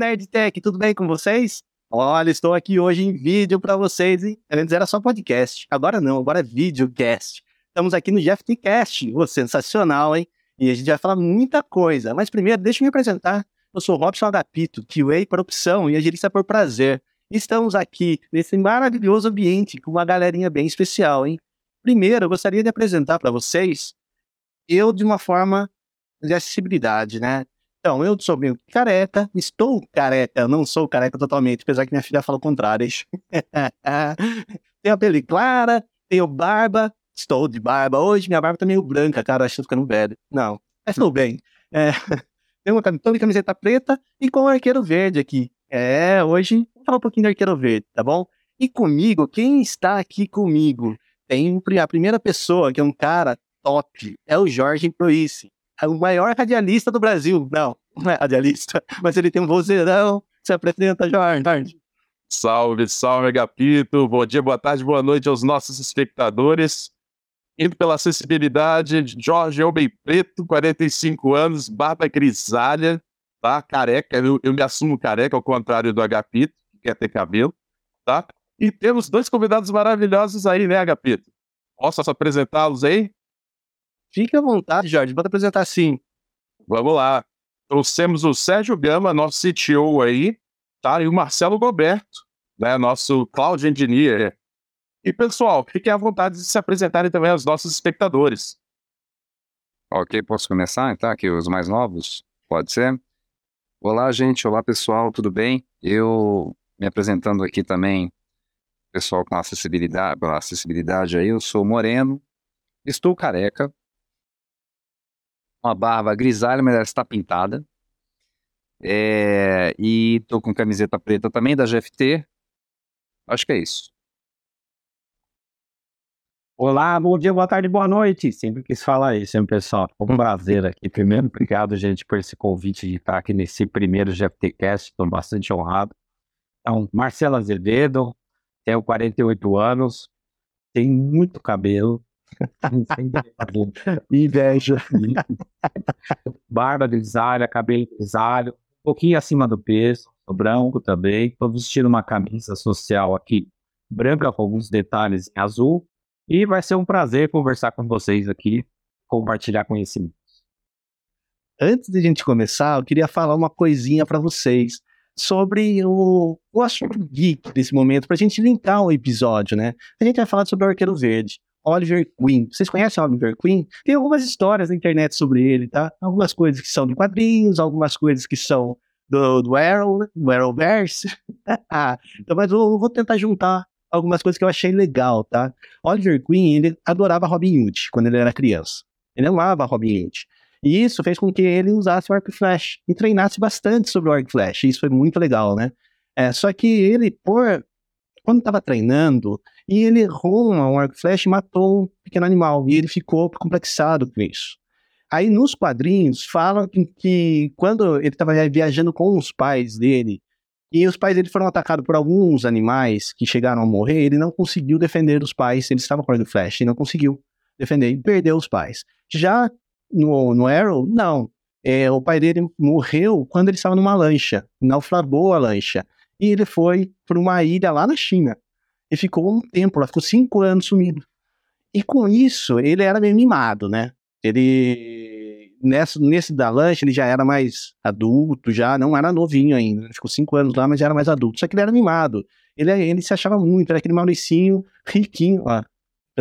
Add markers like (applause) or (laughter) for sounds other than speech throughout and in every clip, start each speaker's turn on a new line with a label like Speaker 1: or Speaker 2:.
Speaker 1: Nerdtech, tudo bem com vocês? Olha, estou aqui hoje em vídeo para vocês, hein? Antes era só podcast, agora não, agora é videocast. Estamos aqui no GFTcast, oh, sensacional, hein? E a gente vai falar muita coisa, mas primeiro deixa eu me apresentar. Eu sou Robson Agapito, QA por opção e agilista por prazer. Estamos aqui nesse maravilhoso ambiente com uma galerinha bem especial, hein? Primeiro, eu gostaria de apresentar para vocês eu de uma forma de acessibilidade, né? Então, eu sou meio careca, estou careca, não sou careca totalmente, apesar que minha filha fala o contrário. (laughs) tenho a pele clara, tenho barba, estou de barba. Hoje minha barba tá meio branca, cara, acho que tô ficando velho. Não, mas estou bem. (laughs) É, tenho uma de camiseta preta e com o arqueiro verde aqui. É, hoje vou falar um pouquinho do arqueiro verde, tá bom? E comigo, quem está aqui comigo? Tem a primeira pessoa, que é um cara top, é o Jorge Proice. É o maior radialista do Brasil. Não, não é radialista, (laughs) mas ele tem um vozeirão. Se apresenta, Jorge.
Speaker 2: Salve, salve, Agapito. Bom dia, boa tarde, boa noite aos nossos espectadores. Indo pela acessibilidade, Jorge Homem Preto, 45 anos, barba grisalha, tá? Careca, eu, eu me assumo careca, ao contrário do Agapito, que quer ter cabelo, tá? E temos dois convidados maravilhosos aí, né, Agapito? Posso apresentá-los aí?
Speaker 1: Fique à vontade, Jorge, pode apresentar sim.
Speaker 2: Vamos lá. Trouxemos o Sérgio Gama, nosso CTO aí, tá? E o Marcelo Roberto, né? Nosso Cloud Engineer. E, pessoal, fiquem à vontade de se apresentarem também aos nossos espectadores.
Speaker 3: Ok, posso começar, então? Aqui os mais novos? Pode ser? Olá, gente. Olá, pessoal. Tudo bem? Eu me apresentando aqui também, pessoal com acessibilidade, pela acessibilidade aí, eu sou moreno, estou careca, uma barba grisalha, mas ela está pintada. É, e tô com camiseta preta também da GFT. Acho que é isso.
Speaker 4: Olá, bom dia, boa tarde, boa noite. Sempre quis falar isso, hein, pessoal? Um prazer aqui. Primeiro, obrigado, gente, por esse convite de estar aqui nesse primeiro GFTcast. Estou bastante honrado. Então, Marcelo Azevedo, tenho 48 anos, tenho muito cabelo, (laughs) Inveja. (laughs) Barba grisalha, cabelo grisalho, um pouquinho acima do peso, sou branco também. Estou vestindo uma camisa social aqui, branca com alguns detalhes em azul. E vai ser um prazer conversar com vocês aqui, compartilhar conhecimentos.
Speaker 1: Antes de a gente começar, eu queria falar uma coisinha para vocês sobre o, o assunto geek desse momento, para a gente linkar o episódio, né? A gente vai falar sobre o Arqueiro Verde. Oliver Queen. Vocês conhecem Oliver Queen? Tem algumas histórias na internet sobre ele, tá? Algumas coisas que são de quadrinhos, algumas coisas que são do, do Arrow, do Arrowverse. (laughs) Então, mas eu vou tentar juntar algumas coisas que eu achei legal, tá? Oliver Queen, ele adorava Robin Hood quando ele era criança. Ele amava Robin Hood. E isso fez com que ele usasse o arco flash e treinasse bastante sobre o arco flash. Isso foi muito legal, né? É, só que ele, por quando estava treinando, e ele errou um arco flash e matou um pequeno animal, e ele ficou complexado com isso. Aí nos quadrinhos falam que, que quando ele estava viajando com os pais dele, e os pais dele foram atacados por alguns animais que chegaram a morrer, ele não conseguiu defender os pais, ele estava com o arco flash, e não conseguiu defender, e perdeu os pais. Já no, no Arrow, não. É, o pai dele morreu quando ele estava numa lancha, naufragou a lancha e ele foi para uma ilha lá na China. E ficou um tempo lá, ficou cinco anos sumido. E com isso, ele era meio mimado, né? Ele, nessa, nesse da lanche, ele já era mais adulto, já não era novinho ainda. Ficou cinco anos lá, mas já era mais adulto. Só que ele era mimado. Ele, ele se achava muito, era aquele Mauricinho riquinho lá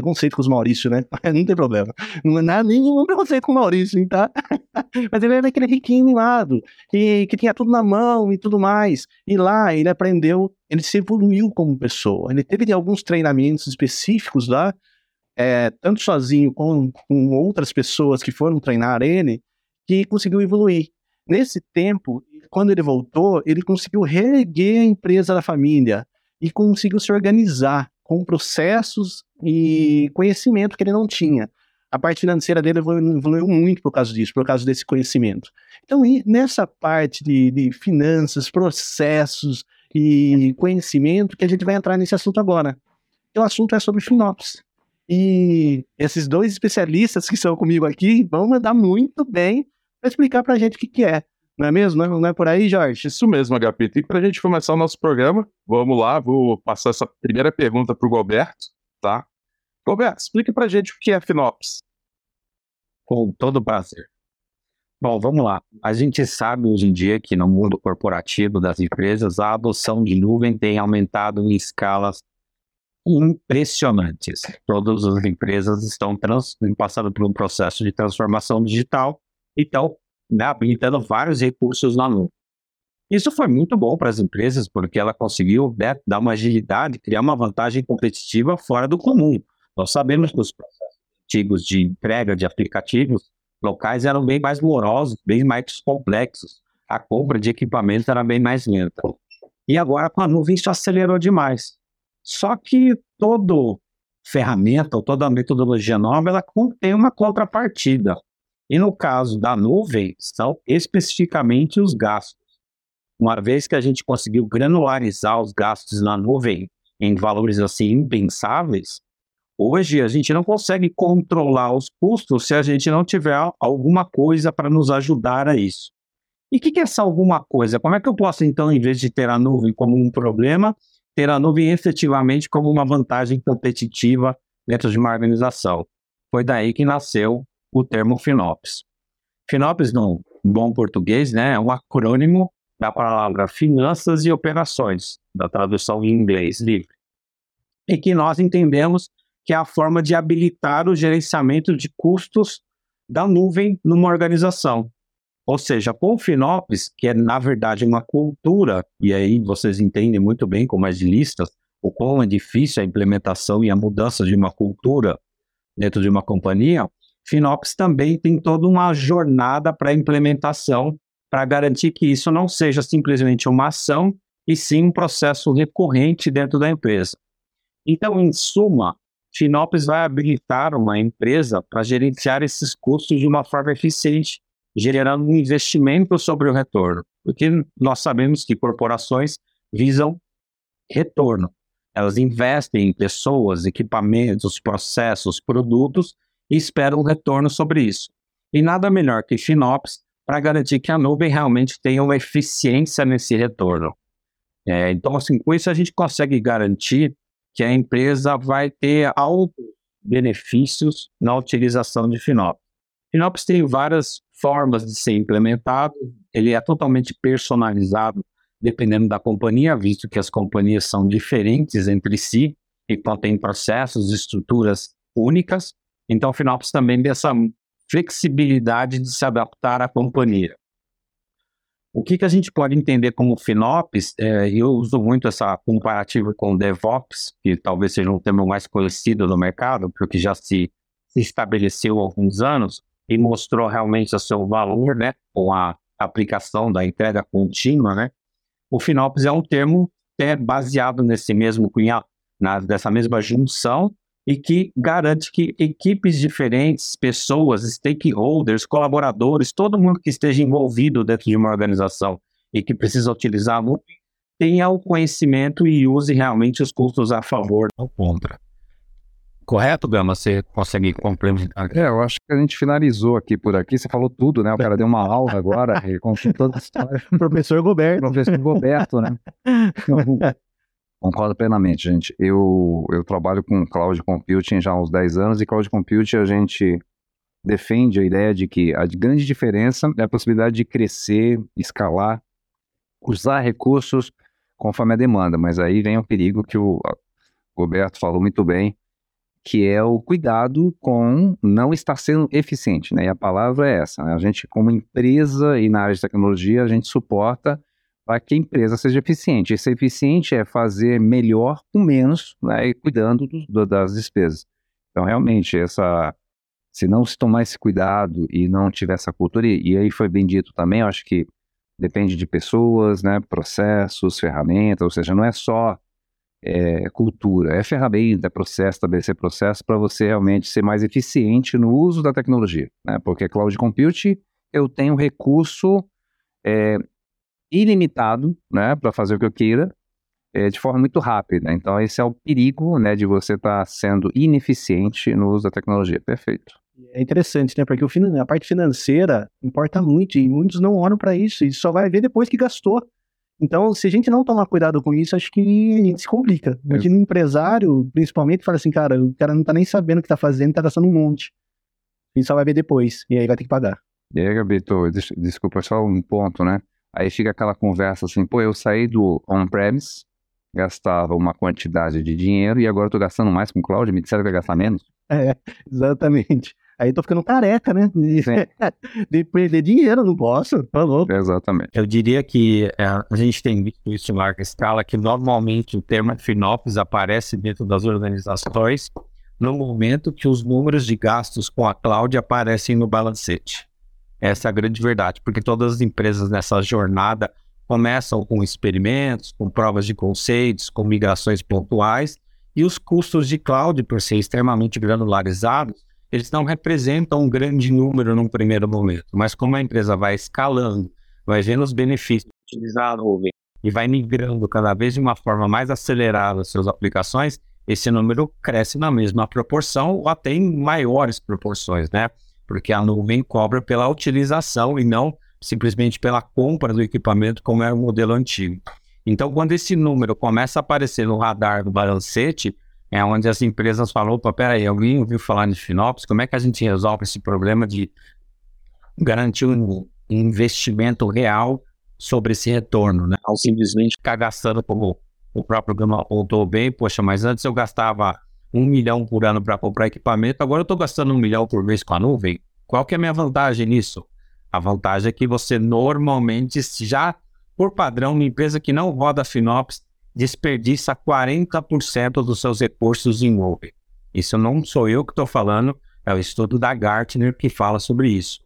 Speaker 1: preconceito com os Maurício, né? (laughs) Não tem problema. Não é nada, nenhum preconceito com o Maurício, tá? (laughs) Mas ele era aquele riquinho mimado, e que tinha tudo na mão e tudo mais. E lá ele aprendeu, ele se evoluiu como pessoa. Ele teve alguns treinamentos específicos lá, é, tanto sozinho como com outras pessoas que foram treinar ele, que conseguiu evoluir. Nesse tempo, quando ele voltou, ele conseguiu reerguer a empresa da família e conseguiu se organizar com processos e conhecimento que ele não tinha. A parte financeira dele evoluiu, muito por causa disso, por causa desse conhecimento. Então, nessa parte de, de finanças, processos e conhecimento, que a gente vai entrar nesse assunto agora. O assunto é sobre FinOps. E esses dois especialistas que estão comigo aqui vão mandar muito bem para explicar para a gente o que, que é. Não é mesmo? Não é, não é por aí, Jorge?
Speaker 2: Isso mesmo, Agapito. E para a gente começar o nosso programa, vamos lá, vou passar essa primeira pergunta para o Goberto, tá? Goberto, explica para a gente o que é FinOps.
Speaker 4: Com todo prazer. Bom, vamos lá. A gente sabe hoje em dia que no mundo corporativo das empresas, a adoção de nuvem tem aumentado em escalas impressionantes. Todas as empresas estão trans, passando por um processo de transformação digital e estão né, habilitando vários recursos na nuvem. Isso foi muito bom para as empresas, porque ela conseguiu né, dar uma agilidade, criar uma vantagem competitiva fora do comum. Nós sabemos que os processos antigos de entrega de aplicativos locais eram bem mais morosos, bem mais complexos. A compra de equipamentos era bem mais lenta. E agora com a nuvem isso acelerou demais. Só que toda ferramenta ou toda metodologia nova ela contém uma contrapartida. E no caso da nuvem, são especificamente os gastos. Uma vez que a gente conseguiu granularizar os gastos na nuvem em valores assim impensáveis, hoje a gente não consegue controlar os custos se a gente não tiver alguma coisa para nos ajudar a isso. E o que, que é essa alguma coisa? Como é que eu posso, então, em vez de ter a nuvem como um problema, ter a nuvem efetivamente como uma vantagem competitiva dentro de uma organização? Foi daí que nasceu o termo FinOps. FinOps, no bom português, né, é um acrônimo da palavra Finanças e Operações, da tradução em inglês livre, e que nós entendemos que é a forma de habilitar o gerenciamento de custos da nuvem numa organização. Ou seja, com o FinOps, que é na verdade uma cultura, e aí vocês entendem muito bem como agilistas, o quão é difícil a implementação e a mudança de uma cultura dentro de uma companhia, FinOps também tem toda uma jornada para implementação para garantir que isso não seja simplesmente uma ação, e sim um processo recorrente dentro da empresa. Então, em suma, FinOps vai habilitar uma empresa para gerenciar esses custos de uma forma eficiente, gerando um investimento sobre o retorno. Porque nós sabemos que corporações visam retorno. Elas investem em pessoas, equipamentos, processos, produtos e espera um retorno sobre isso. E nada melhor que FinOps para garantir que a nuvem realmente tenha uma eficiência nesse retorno. É, então, assim, com isso a gente consegue garantir que a empresa vai ter altos benefícios na utilização de FinOps. FinOps tem várias formas de ser implementado, ele é totalmente personalizado dependendo da companhia, visto que as companhias são diferentes entre si e contêm processos e estruturas únicas. Então, o FinOps também tem essa flexibilidade de se adaptar à companhia. O que, que a gente pode entender como FinOps? É, eu uso muito essa comparativa com DevOps, que talvez seja um termo mais conhecido no mercado, porque já se, se estabeleceu há alguns anos e mostrou realmente o seu valor, né, com a aplicação da entrega contínua, né? O FinOps é um termo é baseado nesse mesmo cunhado, dessa mesma junção e que garante que equipes diferentes, pessoas, stakeholders, colaboradores, todo mundo que esteja envolvido dentro de uma organização e que precisa utilizar a nuvem, tenha o conhecimento e use realmente os custos a favor ou contra. Correto, Gama? Você consegue complementar?
Speaker 3: É, eu acho que a gente finalizou aqui por aqui. Você falou tudo, né? O cara deu uma aula agora, (laughs) ele contou toda a história.
Speaker 1: Professor Goberto.
Speaker 3: Professor Goberto, né? (laughs) Concordo plenamente, gente. Eu, eu trabalho com cloud computing já há uns 10 anos e cloud computing a gente defende a ideia de que a grande diferença é a possibilidade de crescer, escalar, usar recursos conforme a demanda. Mas aí vem o perigo que o Roberto falou muito bem, que é o cuidado com não estar sendo eficiente. Né? E a palavra é essa. Né? A gente, como empresa e na área de tecnologia, a gente suporta para que a empresa seja eficiente. E ser eficiente é fazer melhor com menos, né, cuidando do, das despesas. Então, realmente, essa, se não se tomar esse cuidado e não tiver essa cultura, e, e aí foi bem dito também, eu acho que depende de pessoas, né, processos, ferramentas, ou seja, não é só é, cultura, é ferramenta, é processo, estabelecer processo para você realmente ser mais eficiente no uso da tecnologia, né, porque cloud computing eu tenho recurso é, ilimitado, né, para fazer o que eu queira, é, de forma muito rápida. Então, esse é o perigo, né, de você estar tá sendo ineficiente no uso da tecnologia. Perfeito.
Speaker 1: É interessante, né? Porque o, a parte financeira importa muito e muitos não olham para isso e só vai ver depois que gastou. Então, se a gente não tomar cuidado com isso, acho que a gente se complica. Imagina um empresário, principalmente, fala assim, cara, o cara não tá nem sabendo o que tá fazendo, tá gastando um monte. E só vai ver depois, e aí vai ter que pagar.
Speaker 3: E aí, Gabito, des desculpa, só um ponto, né? Aí fica aquela conversa assim, pô, eu saí do on-premise, gastava uma quantidade de dinheiro e agora eu tô gastando mais com cloud, me disseram que ia gastar menos.
Speaker 1: É, exatamente. Aí tô ficando careca, né? De, (laughs) de perder dinheiro, não posso, falou.
Speaker 3: Tá Exatamente.
Speaker 4: Eu diria que é, a gente tem visto isso em larga escala, que normalmente o termo FinOps aparece dentro das organizações no momento que os números de gastos com a cloud aparecem no balancete. Essa é a grande verdade, porque todas as empresas nessa jornada começam com experimentos, com provas de conceitos, com migrações pontuais, e os custos de cloud, por ser extremamente granularizados, eles não representam um grande número num primeiro momento, mas como a empresa vai escalando, vai vendo os benefícios de utilizar a nuvem e vai migrando cada vez de uma forma mais acelerada suas aplicações, esse número cresce na mesma proporção ou até em maiores proporções, né? Porque a nuvem cobra pela utilização e não simplesmente pela compra do equipamento, como era o modelo antigo. Então, quando esse número começa a aparecer no radar do balancete, é onde as empresas falam, opa, peraí, alguém ouviu falar de FinOps, como é que a gente resolve esse problema de garantir um investimento real sobre esse retorno, né? Ao simplesmente ficar gastando, como o próprio Gama apontou bem, poxa, mas antes eu gastava um milhão por ano para comprar equipamento, agora eu estou gastando um milhão por mês com a nuvem. Qual que é a minha vantagem nisso? A vantagem é que você normalmente, já por padrão, uma empresa que não roda FinOps, desperdiça 40% dos seus recursos em nuvem. Isso não sou eu que estou falando, é o estudo da Gartner que fala sobre isso.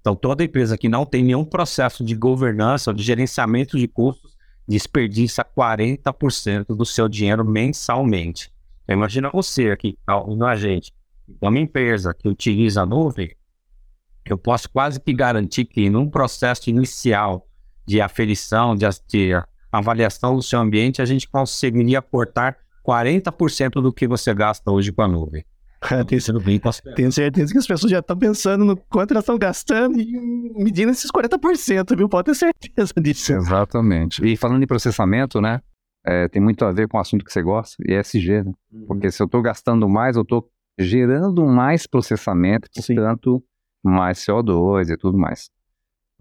Speaker 4: Então, toda empresa que não tem nenhum processo de governança ou de gerenciamento de custos desperdiça 40% do seu dinheiro mensalmente. Então, imagina você aqui, ouvindo a gente, uma empresa que utiliza a nuvem, eu posso quase que garantir que num processo inicial de aferição, de, de avaliação do seu ambiente, a gente conseguiria cortar 40% do que você gasta hoje com a nuvem. (laughs)
Speaker 1: tenho, bem tenho certeza que as pessoas já estão pensando no quanto elas estão gastando e medindo esses 40%, viu? Pode ter certeza disso.
Speaker 3: Exatamente. E falando em processamento, né? É, tem muito a ver com o assunto que você gosta, ESG, né? Uhum. Porque se eu estou gastando mais, eu estou gerando mais processamento, portanto, mais CO2 e tudo mais.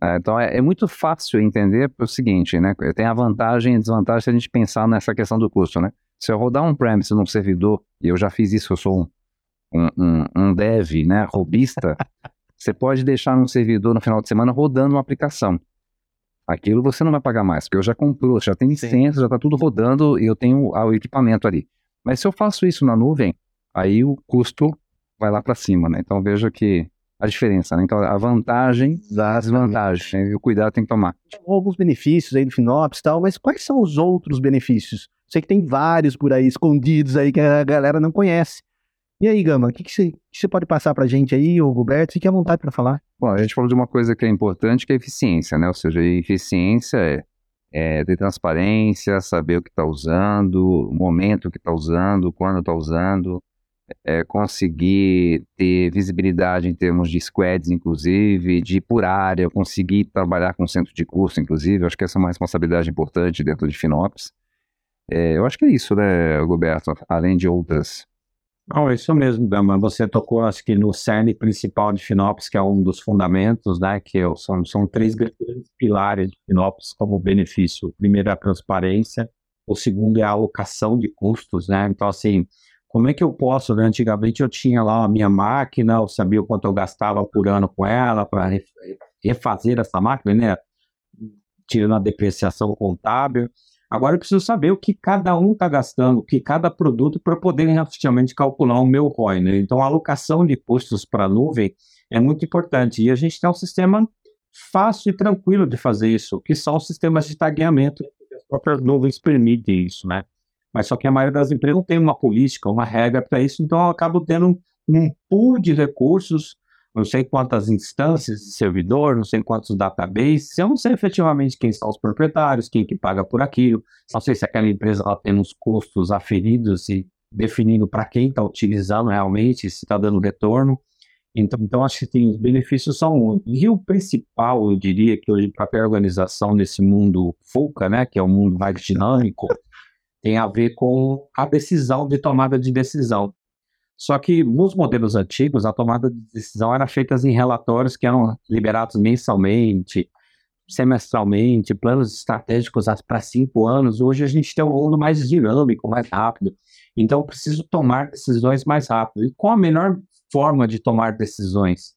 Speaker 3: É, então é, é, muito fácil entender o seguinte, né? Tem a vantagem e desvantagem se a gente pensar nessa questão do custo, né? Se eu rodar um premise num servidor, e eu já fiz isso, eu sou um, um, um, um dev, né, robista, (laughs) você pode deixar num servidor no final de semana rodando uma aplicação. Aquilo você não vai pagar mais, porque eu já comprou, já tem licença, Sim. já está tudo rodando e eu tenho o equipamento ali. Mas se eu faço isso na nuvem, aí o custo vai lá para cima, né? Então veja que a diferença, né? Então, a vantagem das vantagens, né? e o cuidado tem que tomar.
Speaker 1: Alguns benefícios aí do Finops e tal, mas quais são os outros benefícios? Sei que tem vários por aí, escondidos aí, que a galera não conhece. E aí, Gama, o que, você, pode passar pra gente aí, ô Roberto? Fique à vontade para falar.
Speaker 3: Bom, a gente falou de uma coisa que é importante, que é a eficiência, né? Ou seja, a eficiência é, é ter transparência, saber o que está usando, o momento que está usando, quando está usando, é, conseguir ter visibilidade em termos de squads, inclusive, de por área, conseguir trabalhar com centro de curso, inclusive. Acho que essa é uma responsabilidade importante dentro de FinOps. É, eu acho que é isso, né, Roberto? Além de outras.
Speaker 4: Não, é isso mesmo, Gama. Você tocou, acho que, no cerne principal de FinOps, que é um dos fundamentos, né? Que são, são três grandes pilares de FinOps como benefício. O primeiro é a transparência, o segundo é a alocação de custos, né? Então, assim, como é que eu posso, né? Antigamente eu tinha lá a minha máquina, eu sabia o quanto eu gastava por ano com ela para refazer essa máquina, né? Tirando a depreciação contábil. Agora eu preciso saber o que cada um está gastando, o que cada produto, para poder efetivamente calcular o meu ROI. Né? Então a alocação de custos para a nuvem é muito importante. E a gente tem um sistema fácil e tranquilo de fazer isso, que são os sistemas de tagueamento. As próprias nuvens permitem isso, né? Mas só que a maioria das empresas não tem uma política, uma regra para isso, então eu acabo tendo um pool de recursos, não sei quantas instâncias de servidor, não sei quantos databases, eu não sei efetivamente quem são os proprietários, quem que paga por aquilo, não sei se aquela empresa ela tem uns custos aferidos e definindo para quem está utilizando realmente, se está dando retorno. Então, então acho que tem, os benefícios são. E o principal, eu diria, que hoje para a organização nesse mundo FUCA, né, que é um mundo mais dinâmico, tem a ver com a decisão de tomada de decisão. Só que nos modelos antigos, a tomada de decisão era feita em relatórios que eram liberados mensalmente, semestralmente, planos estratégicos para cinco anos. Hoje a gente tem um mundo mais dinâmico, mais rápido. Então eu preciso tomar decisões mais rápido. E qual a melhor forma de tomar decisões?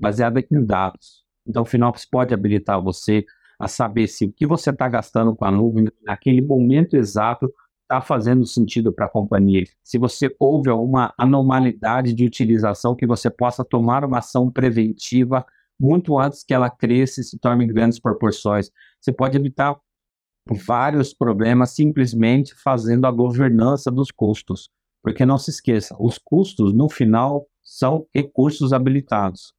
Speaker 4: Baseada em dados. Então o Finops pode habilitar você a saber se o que você está gastando com a nuvem naquele momento exato está fazendo sentido para a companhia. Se você houve alguma anormalidade de utilização, que você possa tomar uma ação preventiva muito antes que ela cresça e se torne em grandes proporções. Você pode evitar vários problemas simplesmente fazendo a governança dos custos. Porque não se esqueça, os custos, no final, são recursos habilitados.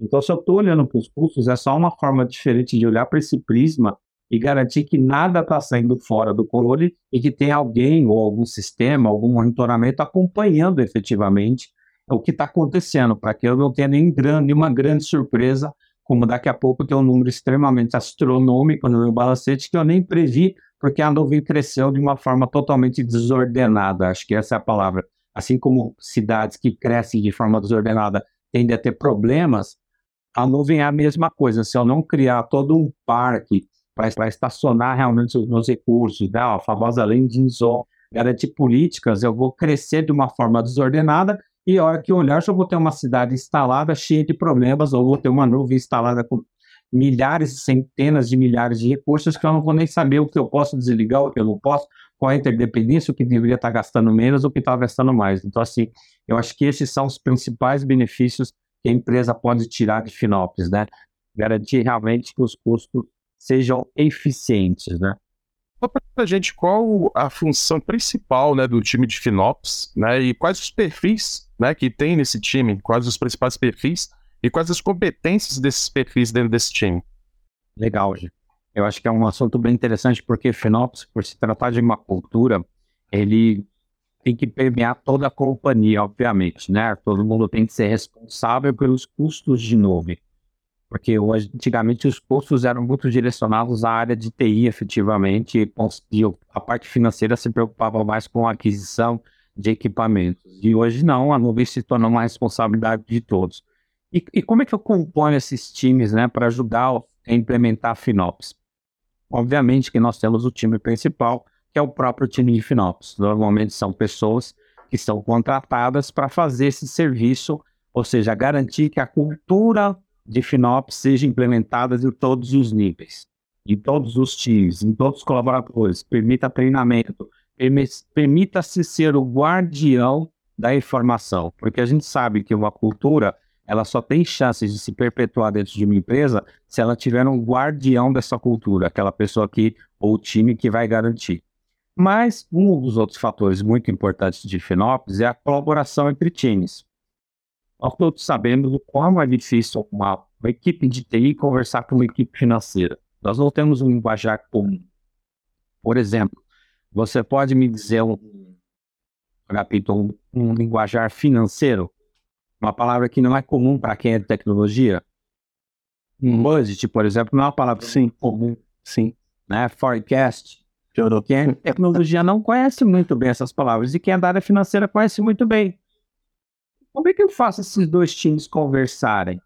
Speaker 4: Então, se eu estou olhando para os custos, é só uma forma diferente de olhar para esse prisma e garantir que nada está saindo fora do controle e que tem alguém ou algum sistema, algum monitoramento acompanhando efetivamente o que está acontecendo, para que eu não tenha nem grande, nenhuma grande surpresa, como daqui a pouco tem um número extremamente astronômico no meu balancete que eu nem previ, porque a nuvem cresceu de uma forma totalmente desordenada, acho que essa é a palavra. Assim como cidades que crescem de forma desordenada tendem a ter problemas, a nuvem é a mesma coisa. Se eu não criar todo um parque para estacionar realmente os meus recursos, né? a famosa landing zone, garantir políticas, eu vou crescer de uma forma desordenada e a hora que eu olhar, eu vou ter uma cidade instalada cheia de problemas, ou vou ter uma nuvem instalada com milhares, centenas de milhares de recursos que eu não vou nem saber o que eu posso desligar, o que eu não posso, qual é a interdependência, o que deveria estar gastando menos, o que está gastando mais. Então, assim, eu acho que esses são os principais benefícios que a empresa pode tirar de Finopes, né? Garantir realmente que os custos sejam eficientes, né?
Speaker 2: Para a gente qual a função principal né, do time de FinOps né, e quais os perfis né, que tem nesse time, quais os principais perfis e quais as competências desses perfis dentro desse time.
Speaker 4: Legal, Gê. Eu acho que é um assunto bem interessante porque FinOps, por se tratar de uma cultura, ele tem que permear toda a companhia, obviamente, né? Todo mundo tem que ser responsável pelos custos de nuvem porque antigamente os custos eram muito direcionados à área de TI, efetivamente, e a parte financeira se preocupava mais com a aquisição de equipamentos. E hoje não, a nuvem se tornou uma responsabilidade de todos. E, e como é que eu componho esses times né, para ajudar a implementar a FinOps? Obviamente que nós temos o time principal, que é o próprio time de FinOps. Normalmente são pessoas que são contratadas para fazer esse serviço, ou seja, garantir que a cultura de FinOps seja implementada em todos os níveis, em todos os times, em todos os colaboradores, permita treinamento, permita-se ser o guardião da informação, porque a gente sabe que uma cultura ela só tem chances de se perpetuar dentro de uma empresa se ela tiver um guardião dessa cultura, aquela pessoa que ou time que vai garantir. Mas um dos outros fatores muito importantes de FinOps é a colaboração entre times. Nós todos sabemos o quão é difícil uma, uma equipe de TI conversar com uma equipe financeira. Nós não temos um linguajar comum. Por exemplo, você pode me dizer um, capítulo, um, um linguajar financeiro? Uma palavra que não é comum para quem é de tecnologia? Um budget, por exemplo, não é uma palavra
Speaker 1: sim.
Speaker 4: comum.
Speaker 1: Sim.
Speaker 4: Né? Forecast. Quem é de tecnologia não conhece muito bem essas palavras e quem é da área financeira conhece muito bem. Como é que eu faço esses dois times conversarem?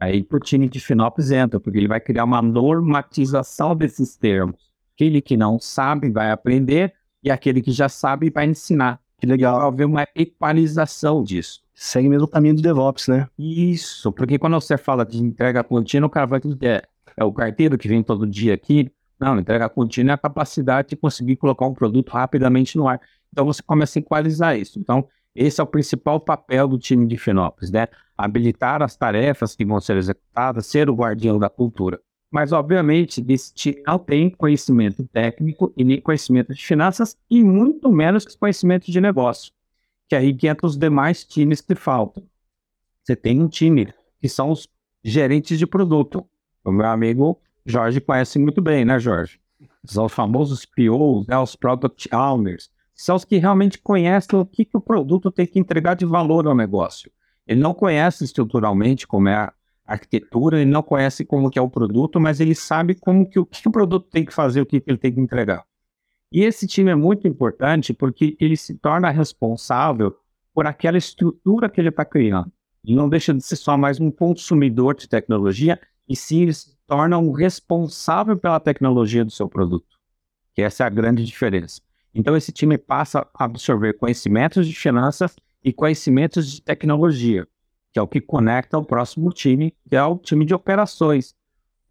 Speaker 4: Aí pro time de Finopes entra, porque ele vai criar uma normatização desses termos. Aquele que não sabe vai aprender e aquele que já sabe vai ensinar.
Speaker 1: Que legal.
Speaker 4: Vai haver uma equalização disso.
Speaker 1: Segue mesmo o caminho do DevOps, né?
Speaker 4: Isso, porque quando você fala de entrega contínua, o cara vai dizer, é, é o carteiro que vem todo dia aqui. Não, entrega contínua é a capacidade de conseguir colocar um produto rapidamente no ar. Então você começa a equalizar isso. Então, esse é o principal papel do time de Finópolis, né? Habilitar as tarefas que vão ser executadas, ser o guardião da cultura. Mas, obviamente, esse time não tem conhecimento técnico e nem conhecimento de finanças e muito menos conhecimento de negócio, que aí que entra os demais times que faltam. Você tem um time que são os gerentes de produto. O meu amigo Jorge conhece muito bem, né, Jorge? São os famosos POs, né, os Product Owners, são os que realmente conhecem o que, que o produto tem que entregar de valor ao negócio. Ele não conhece estruturalmente como é a arquitetura, ele não conhece como que é o produto, mas ele sabe como que o que o produto tem que fazer, o que, que ele tem que entregar. E esse time é muito importante porque ele se torna responsável por aquela estrutura que ele está criando. Ele não deixa de ser só mais um consumidor de tecnologia, e sim ele se torna um responsável pela tecnologia do seu produto. Que essa é a grande diferença. Então esse time passa a absorver conhecimentos de finanças e conhecimentos de tecnologia, que é o que conecta o próximo time, que é o time de operações.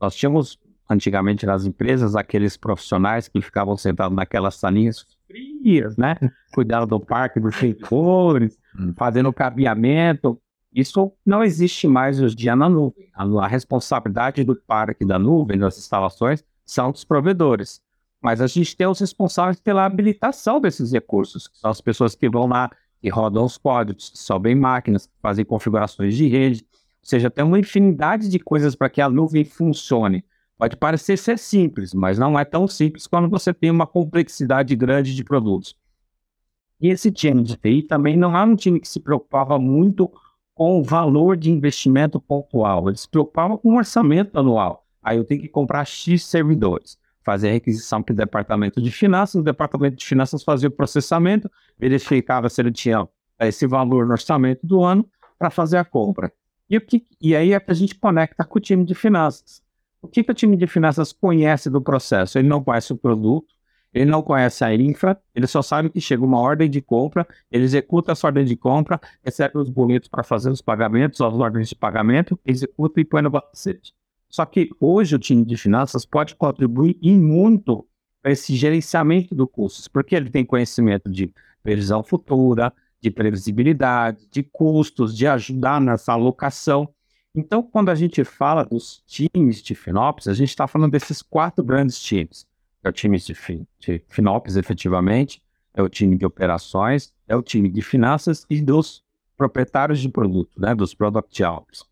Speaker 4: Nós tínhamos antigamente nas empresas aqueles profissionais que ficavam sentados naquelas salinhas frias, né? (laughs) Cuidando do parque dos servidores, hum. fazendo cabeamento. Isso não existe mais hoje em dia na nuvem. A, a responsabilidade do parque da nuvem, das instalações, são dos provedores. Mas a gente tem os responsáveis pela habilitação desses recursos, que são as pessoas que vão lá, que rodam os códigos, que sobem máquinas, que fazem configurações de rede. Ou seja, tem uma infinidade de coisas para que a nuvem funcione. Pode parecer ser simples, mas não é tão simples quando você tem uma complexidade grande de produtos. E esse time de TI também não era um time que se preocupava muito com o valor de investimento pontual. Eles se preocupavam com o orçamento anual. Aí eu tenho que comprar X servidores, fazer a requisição para o departamento de finanças, o departamento de finanças fazia o processamento, verificava se ele tinha esse valor no orçamento do ano para fazer a compra. E, o que, e aí é que a gente conecta com o time de finanças. O que, que o time de finanças conhece do processo? Ele não conhece o produto, ele não conhece a infra, ele só sabe que chega uma ordem de compra, ele executa essa ordem de compra, recebe os boletos para fazer os pagamentos, as ordens de pagamento, executa e põe no balancete. Só que hoje o time de finanças pode contribuir em muito para esse gerenciamento do custos, porque ele tem conhecimento de previsão futura, de previsibilidade, de custos, de ajudar nessa alocação. Então, quando a gente fala dos times de FinOps, a gente está falando desses quatro grandes times é o time de, de FinOps, efetivamente, é o time de operações, é o time de finanças e dos proprietários de produto, né, dos product owners.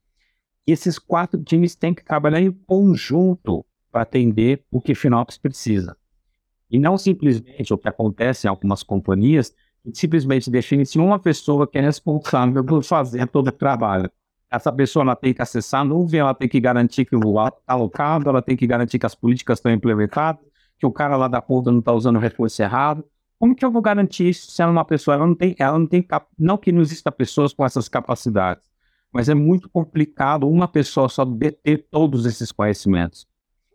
Speaker 4: E esses quatro times têm que trabalhar em conjunto para atender o que FinOps precisa. E não simplesmente o que acontece em algumas companhias, simplesmente define-se uma pessoa que é responsável por fazer todo o trabalho. Essa pessoa ela tem que acessar a nuvem, ela tem que garantir que o lugar está alocado, ela tem que garantir que as políticas estão implementadas, que o cara lá da ponta não está usando o reforço errado. Como que eu vou garantir isso sendo uma pessoa? Ela não tem, ela não tem, não que não exista pessoas com essas capacidades, mas é muito complicado uma pessoa só deter todos esses conhecimentos.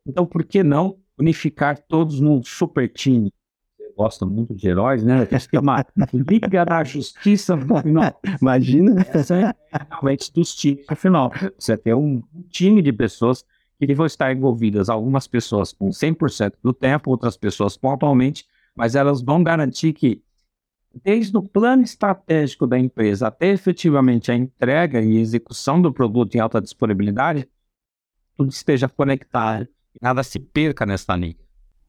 Speaker 4: Então, por que não unificar todos num super time? Você gosta muito de heróis, né? Que é uma Liga da Justiça no final.
Speaker 1: Imagina.
Speaker 4: Essa é realmente dos times no final. Você tem um time de pessoas que vão estar envolvidas algumas pessoas com 100% do tempo, outras pessoas pontualmente, mas elas vão garantir que, desde o plano estratégico da empresa até efetivamente a entrega e execução do produto em alta disponibilidade, tudo esteja conectado e nada se perca nessa linha.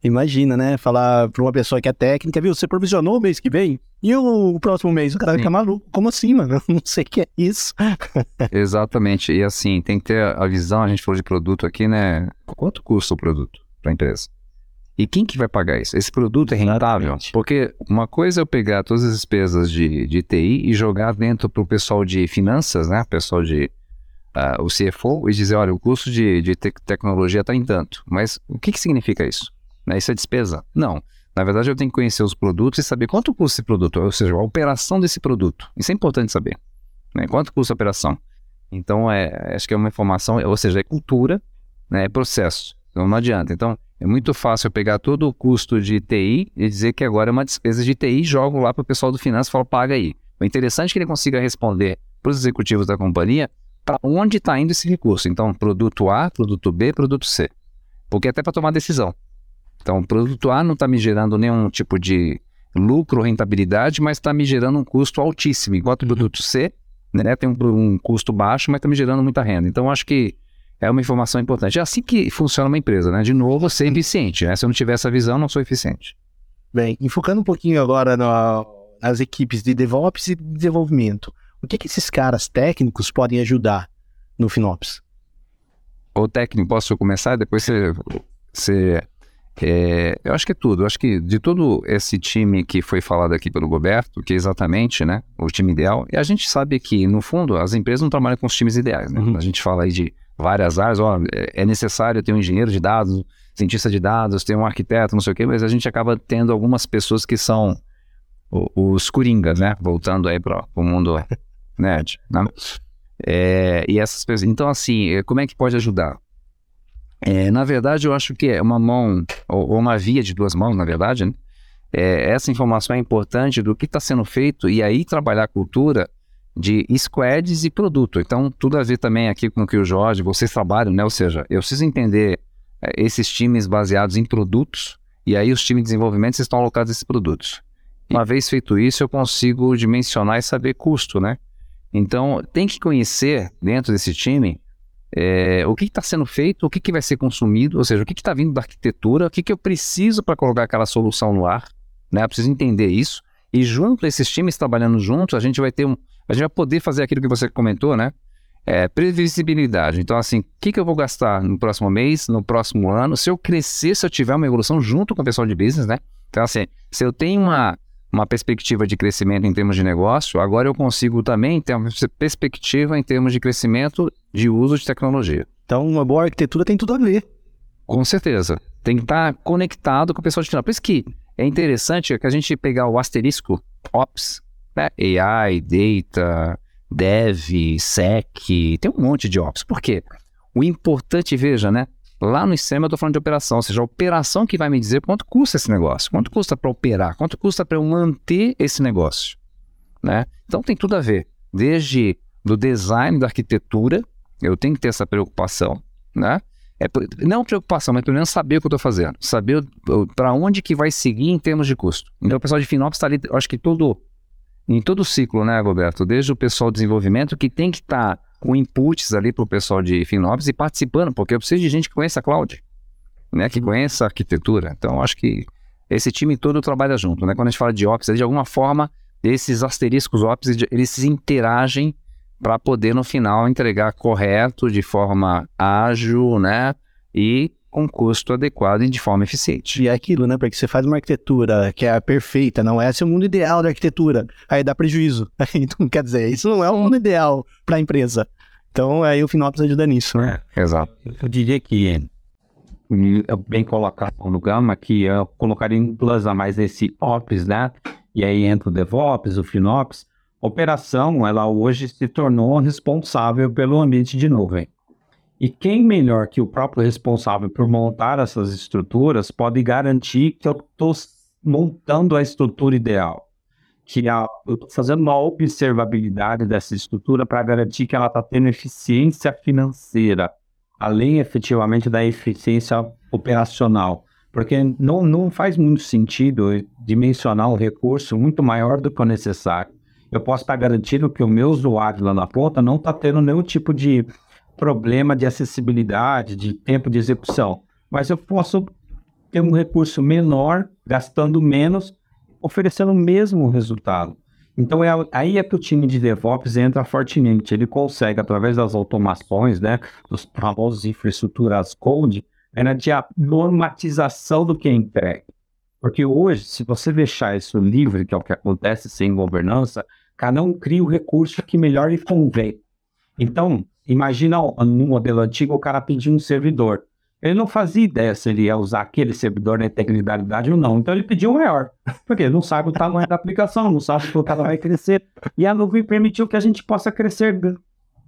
Speaker 1: Imagina, né? Falar para uma pessoa que é técnica, viu? Você provisionou o mês que vem? E o, o próximo mês? O cara Sim. fica maluco. Como assim, mano? não sei o que é isso. (laughs)
Speaker 3: Exatamente. E assim, tem que ter a visão, a gente falou de produto aqui, né? Quanto custa o produto para a empresa? E quem que vai pagar isso? Esse produto é rentável? Porque uma coisa é eu pegar todas as despesas de, de TI e jogar dentro para o pessoal de finanças, né? Pessoal de uh, o CFO e dizer, olha, o custo de, de te tecnologia está em tanto. Mas o que, que significa isso? Né? Isso é despesa? Não. Na verdade, eu tenho que conhecer os produtos e saber quanto custa esse produto, ou seja, a operação desse produto. Isso é importante saber. Né? Quanto custa a operação? Então, é, acho que é uma informação, ou seja, é cultura, né? é processo. Então, não adianta. Então, é muito fácil eu pegar todo o custo de TI e dizer que agora é uma despesa de TI jogo lá para o pessoal do finanças e falo, paga aí. O interessante é que ele consiga responder para os executivos da companhia para onde está indo esse recurso. Então, produto A, produto B, produto C. Porque até para tomar decisão. Então, o produto A não está me gerando nenhum tipo de lucro, rentabilidade, mas está me gerando um custo altíssimo, enquanto o produto C né, tem um, um custo baixo, mas está me gerando muita renda. Então, acho que é uma informação importante. É assim que funciona uma empresa, né? De novo, ser eficiente. Né? Se eu não tiver essa visão, não sou eficiente.
Speaker 1: Bem, enfocando um pouquinho agora nas equipes de DevOps e de desenvolvimento, o que, que esses caras técnicos podem ajudar no FinOps?
Speaker 3: O técnico, posso começar? Depois você, você É, eu acho que é tudo. Eu acho que de todo esse time que foi falado aqui pelo Roberto, que é exatamente né, o time ideal, e a gente sabe que, no fundo, as empresas não trabalham com os times ideais. Né? Uhum. A gente fala aí de várias áreas, ó, é, é necessário ter um engenheiro de dados, cientista de dados, ter um arquiteto, não sei o quê, mas a gente acaba tendo algumas pessoas que são os coringas, né? Voltando aí para o mundo (laughs) nerd, né? É, e essas pessoas, então assim, é, como é que pode ajudar? É, na verdade, eu acho que é uma mão, ou, uma via de duas mãos, na verdade, né? é, essa informação é importante do que está sendo feito e aí trabalhar a cultura de squads e produto. Então, tudo a ver também aqui com o que o Jorge, vocês trabalham, né? Ou seja, eu preciso entender é, esses times baseados em produtos e aí os times de desenvolvimento estão alocados nesses produtos. Uma vez feito isso, eu consigo dimensionar e saber custo, né? Então, tem que conhecer dentro desse time é, o que está sendo feito, o que, que vai ser consumido, ou seja, o que está vindo da arquitetura, o que, que eu preciso para colocar aquela solução no ar, né? Eu preciso entender isso. E junto esses times trabalhando juntos, a gente vai ter um, a gente vai poder fazer aquilo que você comentou, né? É, previsibilidade. Então, assim, o que, que eu vou gastar no próximo mês, no próximo ano? Se eu crescer, se eu tiver uma evolução junto com o pessoal de business, né? Então, assim, se eu tenho uma, uma perspectiva de crescimento em termos de negócio, agora eu consigo também ter uma perspectiva em termos de crescimento de uso de tecnologia.
Speaker 1: Então, uma boa arquitetura tem tudo a ver.
Speaker 3: Com certeza. Tem que estar conectado com o pessoal de final. Por isso que é interessante que a gente pegar o asterisco Ops, né? AI, Data, Dev, Sec, tem um monte de Ops. Por quê? O importante, veja, né? Lá no ICEM eu estou falando de operação, ou seja, a operação que vai me dizer quanto custa esse negócio, quanto custa para operar, quanto custa para eu manter esse negócio. Né? Então tem tudo a ver. Desde do design da arquitetura, eu tenho que ter essa preocupação. Né? É, não preocupação, mas pelo menos saber o que eu estou fazendo. Saber para onde que vai seguir em termos de custo. Então o pessoal de Finops está ali, acho que todo, em todo o ciclo, né, Roberto? Desde o pessoal de desenvolvimento que tem que estar. Tá com inputs ali para o pessoal de FinOps e participando, porque eu preciso de gente que conheça a cloud, né, que conheça a arquitetura. Então, acho que esse time todo trabalha junto, né? Quando a gente fala de Ops, de alguma forma, esses asteriscos Ops, eles se interagem para poder, no final, entregar correto, de forma ágil, né? E com custo adequado e de forma eficiente.
Speaker 1: E é aquilo, né? Porque você faz uma arquitetura que é perfeita, não é esse o mundo ideal da arquitetura. Aí dá prejuízo. (laughs) Então, quer dizer, isso não é o mundo ideal para a empresa. Então, aí o Finops ajuda nisso, né?
Speaker 4: É, exato. Eu diria que é bem colocado no Gama, que eu colocaria um plus a mais nesse Ops, né? E aí entra o DevOps, o FinOps. Operação, ela hoje se tornou responsável pelo ambiente de nuvem. E quem melhor que o próprio responsável por montar essas estruturas pode garantir que eu estou montando a estrutura ideal? Que a, eu estou fazendo uma observabilidade dessa estrutura para garantir que ela está tendo eficiência financeira, além efetivamente da eficiência operacional. Porque não, não faz muito sentido dimensionar um recurso muito maior do que o necessário. Eu posso estar garantindo que o meu usuário lá na ponta não está tendo nenhum tipo de problema de acessibilidade, de tempo de execução, mas eu posso ter um recurso menor, gastando menos, oferecendo o mesmo resultado. Então é, aí é que o time de DevOps entra fortemente. Ele consegue, através das automações, né, dos famosos infraestruturas code, né, de a normatização do que é entregue. Porque hoje, se você deixar isso livre, que é o que acontece sem governança, cada um cria o recurso que melhor lhe convém. Então, Imagina no modelo antigo o cara pedir um servidor. Ele não fazia ideia se ele ia usar aquele servidor na integridade ou não. Então ele pediu um maior. Porque ele não sabe o tamanho da aplicação, não sabe se o cara vai crescer. E a nuvem permitiu que a gente possa crescer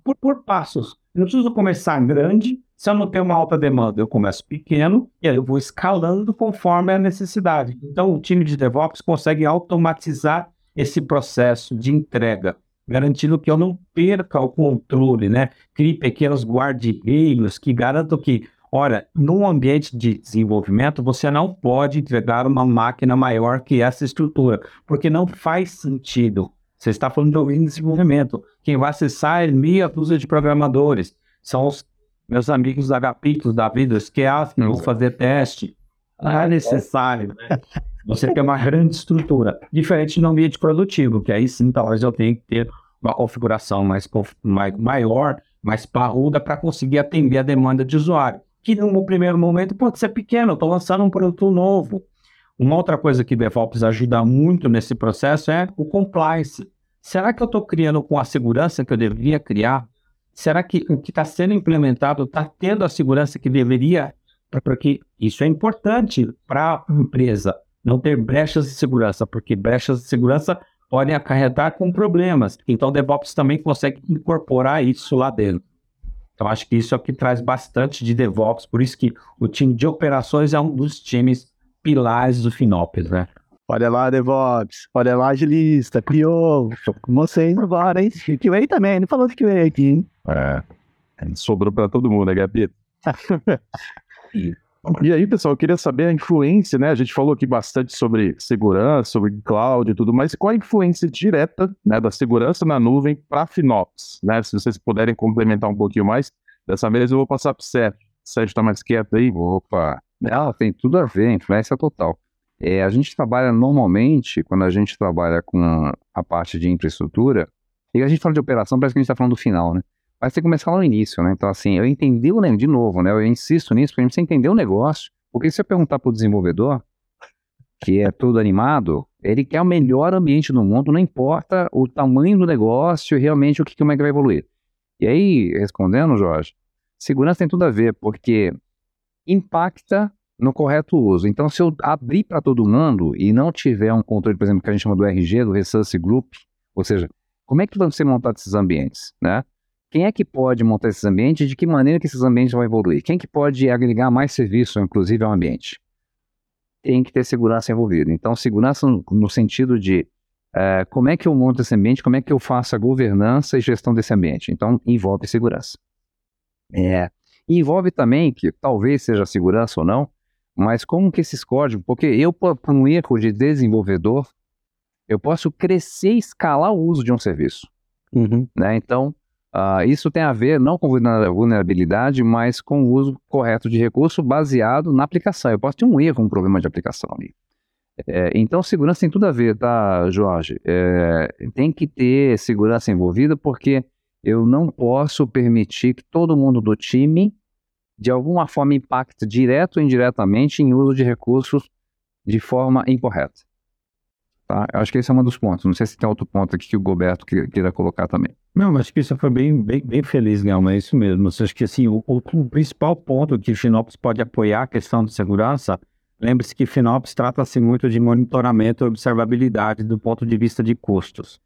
Speaker 4: por, por passos. Eu não preciso começar grande. Se eu não tenho uma alta demanda, eu começo pequeno e aí eu vou escalando conforme a necessidade. Então o time de DevOps consegue automatizar esse processo de entrega garantindo que eu não perca o controle, né? Crie pequenos guarda-reios que garantam que, ora, num ambiente de desenvolvimento, você não pode entregar uma máquina maior que essa estrutura, porque não faz sentido. Você está falando de desenvolvimento. Quem vai acessar é meia dúzia de programadores. São os meus amigos da Gapitos, da Vidas, que acham vão fazer teste. Não é necessário, né? Você tem uma grande estrutura, diferente no ambiente produtivo, que aí sim talvez eu tenha que ter uma configuração mais, mais maior, mais parruda para conseguir atender a demanda de usuário. que no primeiro momento pode ser pequeno, estou lançando um produto novo. Uma outra coisa que DevOps ajuda muito nesse processo é o compliance. Será que eu estou criando com a segurança que eu deveria criar? Será que o que está sendo implementado está tendo a segurança que deveria? Porque isso é importante para a empresa, não ter brechas de segurança, porque brechas de segurança podem acarretar com problemas. Então, o DevOps também consegue incorporar isso lá dentro. Então, acho que isso é o que traz bastante de DevOps, por isso que o time de operações é um dos times pilares do FinOps, né?
Speaker 1: Olha lá, DevOps. Olha lá, agilista. Criou. Vocês agora, hein? QA também. Não falou de QA aqui, hein?
Speaker 2: É. Sobrou para todo mundo, né, Gabi? (laughs) E aí, pessoal, eu queria saber a influência, né? A gente falou aqui bastante sobre segurança, sobre cloud e tudo, mas qual a influência direta né, da segurança na nuvem para FinOps, né? Se vocês puderem complementar um pouquinho mais, dessa vez eu vou passar para o Sérgio. O Sérgio está mais quieto aí?
Speaker 3: Opa! Ela tem tudo a ver, influência total. É, a gente trabalha normalmente, quando a gente trabalha com a parte de infraestrutura, e a gente fala de operação, parece que a gente está falando do final, né? Mas tem que começar lá no início, né? Então, assim, eu entendi o negócio, de novo, né? Eu insisto nisso, porque a gente entender o negócio. Porque se eu perguntar para o desenvolvedor, que é todo animado, ele quer o melhor ambiente do mundo, não importa o tamanho do negócio e realmente o que, como é que vai evoluir. E aí, respondendo, Jorge, segurança tem tudo a ver, porque impacta no correto uso. Então, se eu abrir para todo mundo e não tiver um controle, por exemplo, que a gente chama do RG, do Resource Group, ou seja, como é que vão ser montados esses ambientes, né? Quem é que pode montar esses ambientes e de que maneira que esses ambientes vão evoluir? Quem que pode agregar mais serviço, inclusive, ao ambiente? Tem que ter segurança envolvida. Então, segurança no, no sentido de uh, como é que eu monto esse ambiente, como é que eu faço a governança e gestão desse ambiente. Então, envolve segurança. É, envolve também, que talvez seja segurança ou não, mas como que esses códigos, porque eu, por um erro de desenvolvedor, eu posso crescer e escalar o uso de um serviço. Uhum. Né? Então, Uh, isso tem a ver não com vulnerabilidade, mas com o uso correto de recurso baseado na aplicação. Eu posso ter um erro, um problema de aplicação ali. É, então, segurança tem tudo a ver, tá, Jorge? É, tem que ter segurança envolvida, porque eu não posso permitir que todo mundo do time, de alguma forma, impacte direto ou indiretamente em uso de recursos de forma incorreta. Tá? Eu acho que esse é um dos pontos. Não sei se tem outro ponto aqui que o Goberto queira colocar também.
Speaker 4: Não, acho que isso foi bem, bem, bem feliz, Guilherme, é isso mesmo. Eu acho que assim, o, o, principal ponto que o Finops pode apoiar a questão de segurança, lembre-se que Finops trata-se muito de monitoramento e observabilidade do ponto de vista de custos.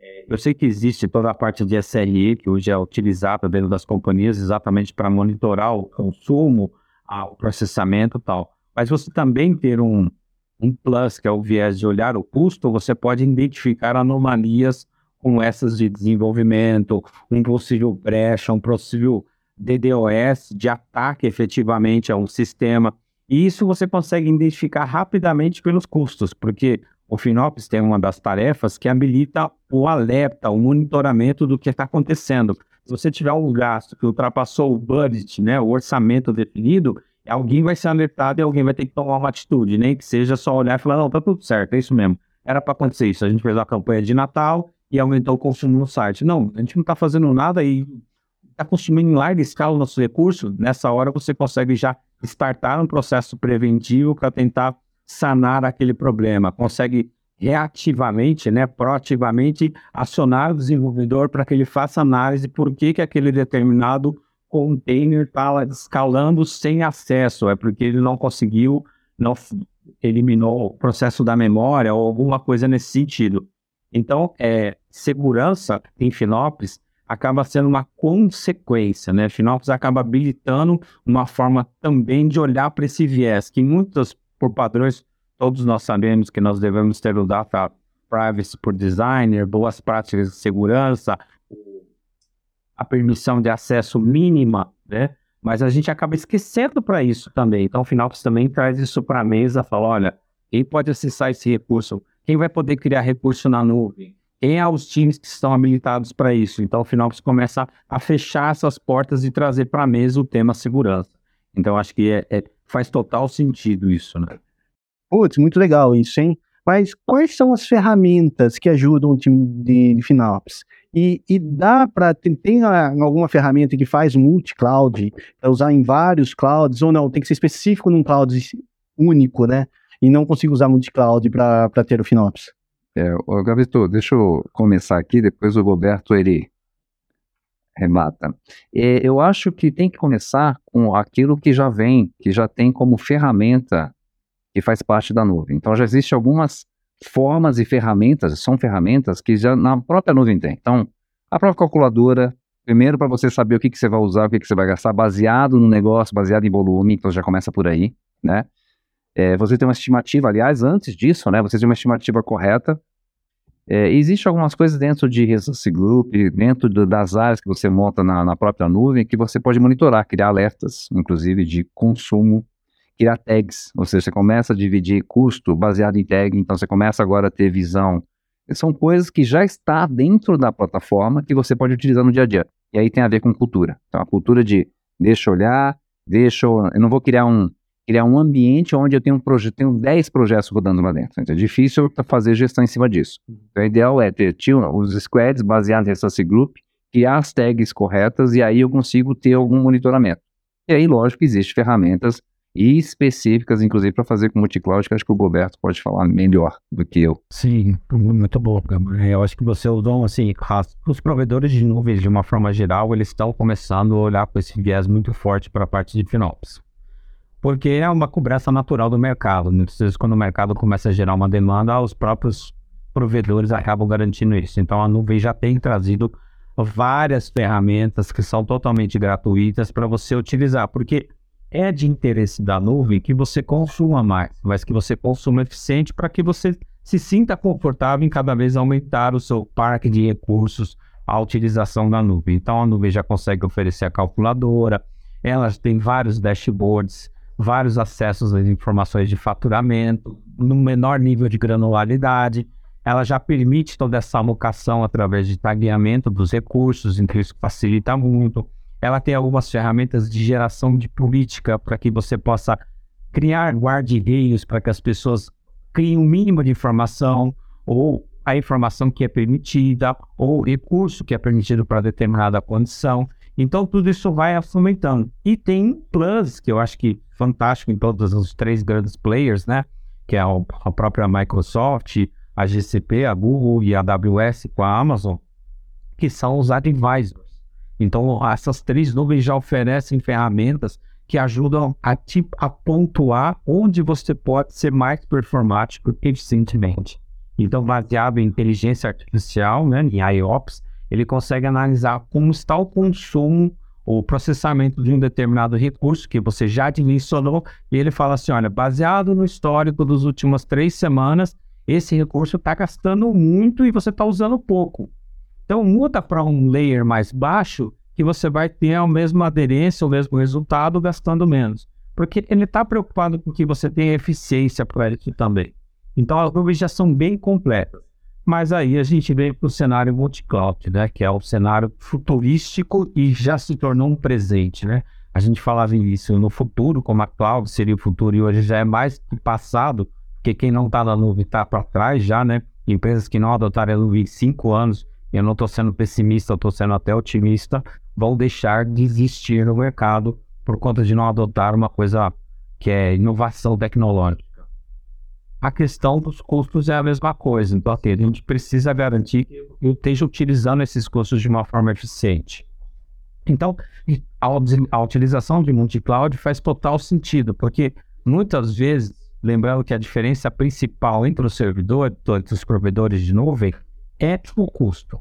Speaker 4: É, eu sei que existe toda a parte de SRE, que hoje é utilizada dentro das companhias exatamente para monitorar o consumo, o processamento e tal. Mas você também ter um, um plus, que é o viés de olhar o custo, você pode identificar anomalias com essas de desenvolvimento, um possível brecha, um possível DDoS de ataque efetivamente a um sistema. E isso você consegue identificar rapidamente pelos custos, porque o FinOps tem uma das tarefas que habilita o alerta, o monitoramento do que está acontecendo. Se você tiver um gasto que ultrapassou o budget, né, o orçamento definido, alguém vai ser alertado e alguém vai ter que tomar uma atitude, nem que seja só olhar e falar, não, tá tudo certo, é isso mesmo. Era para acontecer isso. A gente fez uma campanha de Natal, e aumentou o consumo no site. Não, a gente não está fazendo nada e está consumindo em larga escala o nosso recurso. Nessa hora você consegue já startar um processo preventivo para tentar sanar aquele problema. Consegue reativamente, né, proativamente acionar o desenvolvedor para que ele faça análise por que, que aquele determinado container está escalando sem acesso. É porque ele não conseguiu, não eliminou o processo da memória ou alguma coisa nesse sentido. Então, é, segurança em Finópolis acaba sendo uma consequência, né? Finópolis acaba habilitando uma forma também de olhar para esse viés, que muitas, por padrões, todos nós sabemos que nós devemos ter o data privacy por designer, boas práticas de segurança, a permissão de acesso mínima, né? Mas a gente acaba esquecendo para isso também. Então, o Finópolis também traz isso para a mesa, fala, olha, quem pode acessar esse recurso quem vai poder criar recurso na nuvem? Quem é os times que estão habilitados para isso? Então, ao final, você começa a fechar essas portas e trazer para a mesa o tema segurança. Então, acho que é, é, faz total sentido isso, né?
Speaker 1: Putz, muito legal isso, hein? Mas quais são as ferramentas que ajudam o time de, de? E, e dá para. Tem, tem, alguma ferramenta que faz multi-cloud, para usar em vários clouds, ou não? Tem que ser específico num cloud único, né? E não consigo usar multi-cloud para ter o FinOps.
Speaker 3: É, Gabito, deixa eu começar aqui, depois o Roberto ele remata. É, eu acho que tem que começar com aquilo que já vem, que já tem como ferramenta que faz parte da nuvem. Então já existem algumas formas e ferramentas, são ferramentas que já na própria nuvem tem. Então, a própria calculadora, primeiro para você saber o que, que você vai usar, o que, que você vai gastar, baseado no negócio, baseado em volume, então já começa por aí, né? É, você tem uma estimativa, aliás, antes disso, né? Você tem uma estimativa correta. É, Existem algumas coisas dentro de Resource Group, dentro do, das áreas que você monta na, na própria nuvem, que você pode monitorar, criar alertas, inclusive de consumo criar tags, ou seja, você começa a dividir custo baseado em tag, então você começa agora a ter visão. São coisas que já está dentro da plataforma que você pode utilizar no dia a dia. E aí tem a ver com cultura. Então a cultura de deixa eu olhar, deixa eu, eu não vou criar um criar um ambiente onde eu tenho um projeto, tenho 10 projetos rodando lá dentro. Então é difícil fazer gestão em cima disso. Então o ideal é ter os squads baseados em Resource Group, criar as tags corretas e aí eu consigo ter algum monitoramento. E aí, lógico, existem ferramentas e específicas, inclusive, para fazer com multicloud, que acho que o Roberto pode falar melhor do que eu.
Speaker 4: Sim, muito bom. Eu acho que você usou, assim, os provedores de nuvens, de uma forma geral, eles estão começando a olhar com esse viés muito forte para a parte de FinOps. Porque é uma cobrança natural do mercado. Muitas vezes, quando o mercado começa a gerar uma demanda, os próprios provedores acabam garantindo isso. Então, a nuvem já tem trazido várias ferramentas que são totalmente gratuitas para você utilizar. Porque é de interesse da nuvem que você consuma mais, mas que você consuma eficiente para que você se sinta confortável em cada vez aumentar o seu parque de recursos, a utilização da nuvem. Então a nuvem já consegue oferecer a calculadora, ela tem vários dashboards, vários acessos às informações de faturamento, no menor nível de granularidade. Ela já permite toda essa alocação através de tagueamento dos recursos, então isso facilita muito ela tem algumas ferramentas de geração de política para que você possa criar guarda-reios para que as pessoas criem um mínimo de informação ou a informação que é permitida ou o recurso que é permitido para determinada condição. Então, tudo isso vai fomentando. E tem plans que eu acho que fantástico em todos os três grandes players, né? Que é a própria Microsoft, a GCP, a Google e a AWS com a Amazon, que são os advisors. Então, essas três nuvens já oferecem ferramentas que ajudam a, te, a pontuar onde você pode ser mais performático eficientemente. Então, baseado em inteligência artificial, né, em IOPS, ele consegue analisar como está o consumo ou processamento de um determinado recurso que você já dimensionou, e ele fala assim: olha, baseado no histórico das últimas três semanas, esse recurso está gastando muito e você está usando pouco. Então muda para um layer mais baixo que você vai ter a mesma aderência, o mesmo resultado gastando menos. Porque ele está preocupado com que você tenha eficiência para isso também. Então as nuvens já são bem completas. Mas aí a gente vem para o cenário multi-cloud, né? que é o cenário futurístico e já se tornou um presente. Né? A gente falava isso no futuro, como a cloud seria o futuro, e hoje já é mais que passado, porque quem não está na nuvem está para trás já, né? Empresas que não adotaram a nuvem em cinco anos eu não estou sendo pessimista, eu estou sendo até otimista, vão deixar de existir no mercado por conta de não adotar uma coisa que é inovação tecnológica. A questão dos custos é a mesma coisa, então assim, a gente precisa garantir que eu esteja utilizando esses custos de uma forma eficiente. Então, a, a utilização de multi-cloud faz total sentido, porque muitas vezes, lembrando que a diferença principal entre os servidores, entre os provedores de nuvem, é o custo.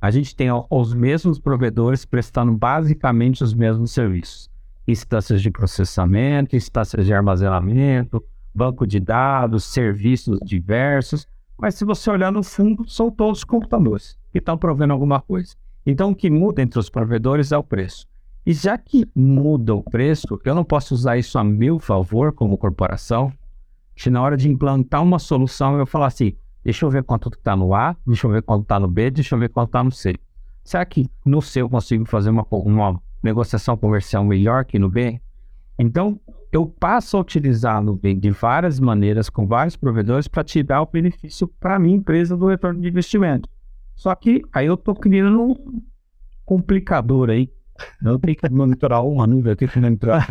Speaker 4: A gente tem os mesmos provedores prestando basicamente os mesmos serviços. Instâncias de processamento, instâncias de armazenamento, banco de dados, serviços diversos. Mas se você olhar no fundo, são todos computadores que estão provendo alguma coisa. Então, o que muda entre os provedores é o preço. E já que muda o preço, eu não posso usar isso a meu favor como corporação, se na hora de implantar uma solução eu falar assim, Deixa eu ver quanto está no A, deixa eu ver quanto está no B, deixa eu ver quanto está no C. Será que no C eu consigo fazer uma, uma negociação comercial melhor que no B? Então, eu passo a utilizar a nuvem de várias maneiras, com vários provedores, para tirar o benefício para a minha empresa do retorno de investimento. Só que aí eu estou criando um complicador aí. Eu tenho que monitorar uma nuvem, eu tenho que monitorar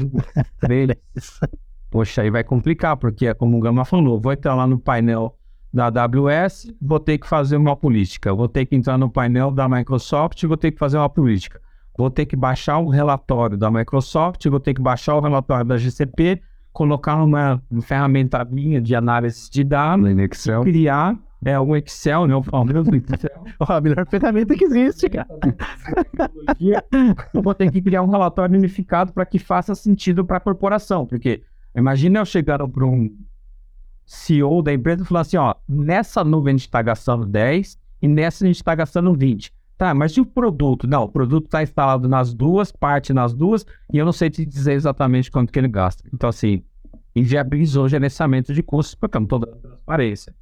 Speaker 4: três. (laughs) Poxa, aí vai complicar, porque é como o Gama falou, vou entrar lá no painel da AWS, vou ter que fazer uma política. Vou ter que entrar no painel da Microsoft, vou ter que fazer uma política vou ter que baixar o relatório da Microsoft, vou ter que baixar o relatório da GCP, colocar uma, ferramenta minha de análise de dados, criar é, um Excel, né? O famoso Excel.
Speaker 1: a melhor ferramenta que existe, cara.
Speaker 4: eu (laughs) vou ter que criar um relatório unificado para que faça sentido para a corporação, porque imagina eu chegando para um CEO da empresa e falar assim, ó, nessa nuvem a gente está gastando 10 e nessa a gente está gastando 20. Tá, mas e o produto? Não, o produto está instalado nas duas, parte nas duas, e eu não sei te dizer exatamente quanto que ele gasta. Então, assim, inviabilizou o gerenciamento de custos, porque eu não estou dando transparência.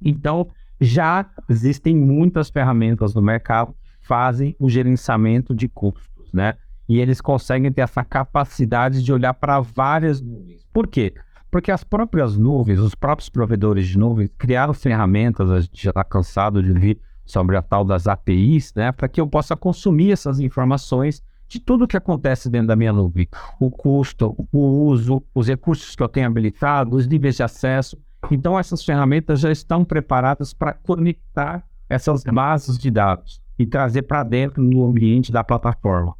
Speaker 4: Então, já existem muitas ferramentas no mercado que fazem o gerenciamento de custos, né? E eles conseguem ter essa capacidade de olhar para várias nuvens. Por quê? Porque as próprias nuvens, os próprios provedores de nuvens criaram ferramentas, a gente já está cansado de vir sobre a tal das APIs, né, para que eu possa consumir essas informações de tudo que acontece dentro da minha nuvem. O custo, o uso, os recursos que eu tenho habilitado, os níveis de acesso. Então, essas ferramentas já estão preparadas para conectar essas bases de dados e trazer para dentro no ambiente da plataforma.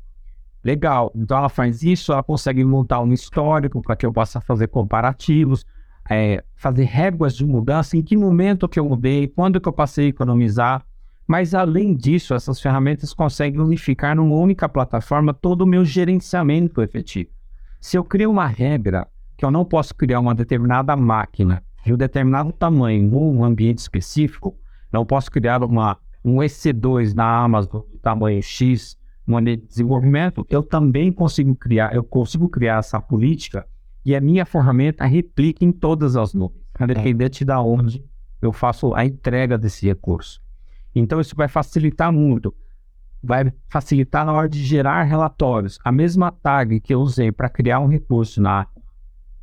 Speaker 4: Legal. Então, ela faz isso, ela consegue montar um histórico para que eu possa fazer comparativos, é, fazer réguas de mudança, em que momento que eu mudei, quando que eu passei a economizar, mas além disso, essas ferramentas conseguem unificar numa única plataforma todo o meu gerenciamento efetivo. Se eu crio uma regra que eu não posso criar uma determinada máquina de um determinado tamanho ou um ambiente específico, não posso criar uma, um EC2 na Amazon de tamanho X, no de desenvolvimento, eu também consigo criar, eu consigo criar essa política e a minha ferramenta replica em todas as nuvens, independente de onde eu faço a entrega desse recurso. Então, isso vai facilitar muito. Vai facilitar na hora de gerar relatórios. A mesma tag que eu usei para criar um recurso na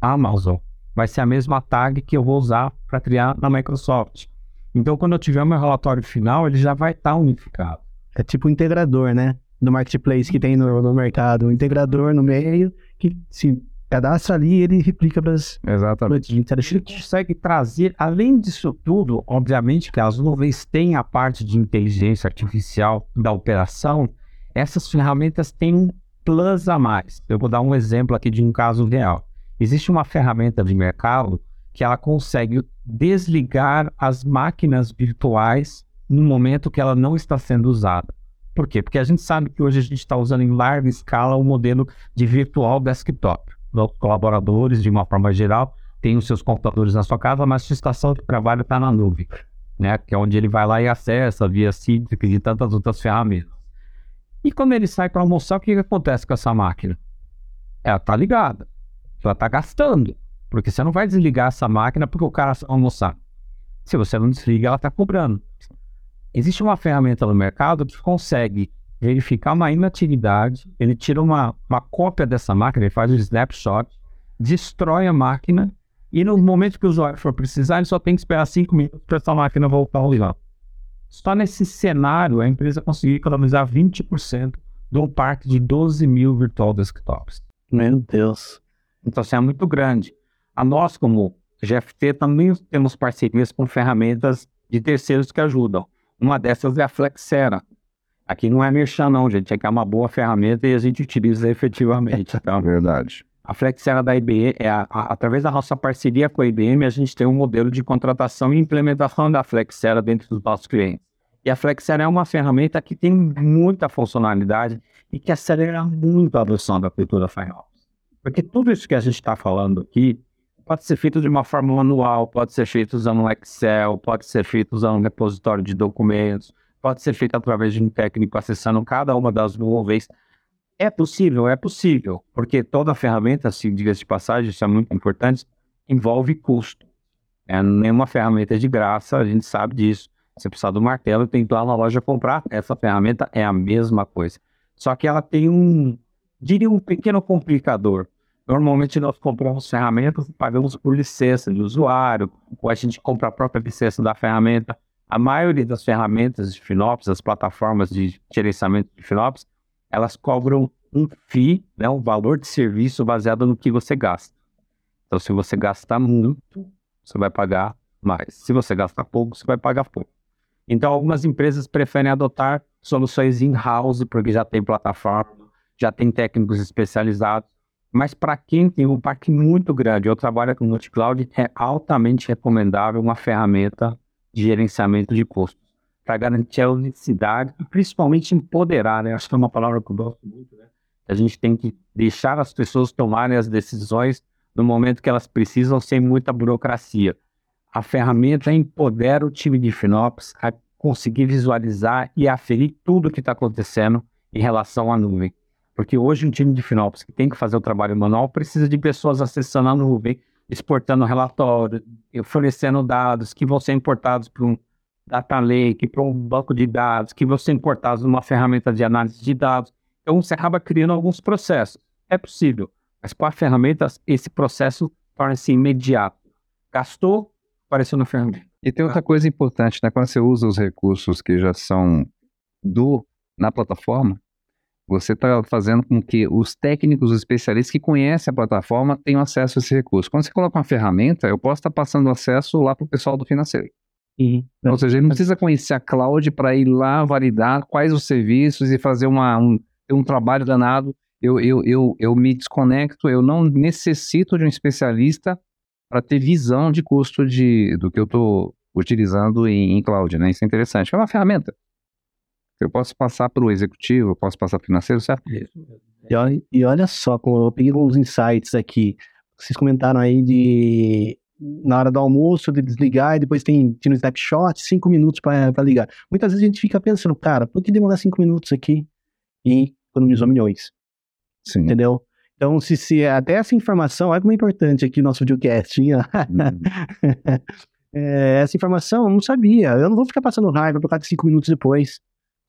Speaker 4: Amazon vai ser a mesma tag que eu vou usar para criar na Microsoft. Então, quando eu tiver meu relatório final, ele já vai estar tá unificado.
Speaker 1: É tipo um integrador, né? No marketplace que tem no, no mercado. Um integrador no meio que se cadastra ali ele replica para as.
Speaker 3: Exatamente.
Speaker 4: Ele consegue trazer, além disso tudo, obviamente que as nuvens têm a parte de inteligência artificial da operação, essas ferramentas têm um plus a mais. Eu vou dar um exemplo aqui de um caso real. Existe uma ferramenta de mercado que ela consegue desligar as máquinas virtuais no momento que ela não está sendo usada. Por quê? Porque a gente sabe que hoje a gente está usando em larga escala o modelo de virtual desktop dos colaboradores, de uma forma geral, tem os seus computadores na sua casa, mas sua estação de trabalho está na nuvem, né? Que é onde ele vai lá e acessa via Citrix e tantas outras ferramentas. E quando ele sai para almoçar, o que, que acontece com essa máquina? Ela está ligada, ela está gastando, porque você não vai desligar essa máquina porque o cara almoçar. Se você não desliga, ela está cobrando. Existe uma ferramenta no mercado que consegue verificar uma inatividade, ele tira uma, uma cópia dessa máquina, ele faz um snapshot, destrói a máquina e no momento que o usuário for precisar, ele só tem que esperar 5 minutos para essa máquina voltar ao ligar. Só nesse cenário, a empresa conseguiu economizar 20% de um parque de 12 mil virtual desktops.
Speaker 1: Meu Deus.
Speaker 4: Então, assim, é muito grande. A nós, como GFT, também temos parcerias com ferramentas de terceiros que ajudam. Uma dessas é a Flexera, Aqui não é merchan, não, gente. Aqui é uma boa ferramenta e a gente utiliza efetivamente. Então, (laughs)
Speaker 3: Verdade.
Speaker 4: A Flexera da IBM, é a, a, através da nossa parceria com a IBM, a gente tem um modelo de contratação e implementação da Flexera dentro dos nossos clientes. E a Flexera é uma ferramenta que tem muita funcionalidade e que acelera muito a adoção da cultura FireOps. Porque tudo isso que a gente está falando aqui pode ser feito de uma forma manual, pode ser feito usando um Excel, pode ser feito usando um repositório de documentos, pode ser feita através de um técnico acessando cada uma das nuvens. É possível, é possível, porque toda ferramenta, assim, diga-se de passagem, isso é muito importante, envolve custo. É, nenhuma ferramenta é de graça, a gente sabe disso. Você precisa do martelo, tem que ir lá na loja comprar. Essa ferramenta é a mesma coisa. Só que ela tem um, diria, um pequeno complicador. Normalmente nós compramos ferramentas e pagamos por licença de usuário, ou a gente compra a própria licença da ferramenta. A maioria das ferramentas de FinOps, as plataformas de gerenciamento de FinOps, elas cobram um FII, né, um valor de serviço baseado no que você gasta. Então, se você gastar muito, você vai pagar mais. Se você gastar pouco, você vai pagar pouco. Então, algumas empresas preferem adotar soluções in-house, porque já tem plataforma, já tem técnicos especializados. Mas para quem tem um parque muito grande, eu trabalho com multi-cloud, é altamente recomendável uma ferramenta de gerenciamento de custos para garantir a unicidade e principalmente empoderar, né? Acho que é uma palavra que eu gosto muito, né? A gente tem que deixar as pessoas tomarem as decisões no momento que elas precisam, sem muita burocracia. A ferramenta empodera o time de FinOps a conseguir visualizar e aferir tudo o que está acontecendo em relação à nuvem. Porque hoje um time de FinOps que tem que fazer o trabalho manual precisa de pessoas acessando a nuvem, exportando relatórios, fornecendo dados que vão ser importados para um data lake, para um banco de dados, que vão ser importados numa ferramenta de análise de dados. Então você acaba criando alguns processos. É possível, mas com a ferramenta esse processo torna-se imediato. Gastou, apareceu na ferramenta.
Speaker 3: E tem outra coisa importante, né? Quando você usa os recursos que já são do na plataforma, você está fazendo com que os técnicos, os especialistas que conhecem a plataforma tenham acesso a esse recurso. Quando você coloca uma ferramenta, eu posso estar tá passando acesso lá para o pessoal do financeiro. Uhum. Ou seja, ele não precisa conhecer a cloud para ir lá validar quais os serviços e fazer uma, um, um trabalho danado. Eu, eu, eu, eu me desconecto, eu não necessito de um especialista para ter visão de custo de, do que eu estou utilizando em, em cloud. Né? Isso é interessante. É uma ferramenta. Eu posso passar para o executivo, eu posso passar para o financeiro, certo?
Speaker 1: E olha, e olha só, eu peguei alguns insights aqui. Vocês comentaram aí de na hora do almoço, de desligar, e depois tem, tem um snapshot, cinco minutos para ligar. Muitas vezes a gente fica pensando, cara, por que demorar cinco minutos aqui e economizou milhões? Sim. Entendeu? Então, se, se até essa informação, olha como é importante aqui o nosso videocast. Uhum. (laughs) é, essa informação eu não sabia. Eu não vou ficar passando raiva por causa de cinco minutos depois.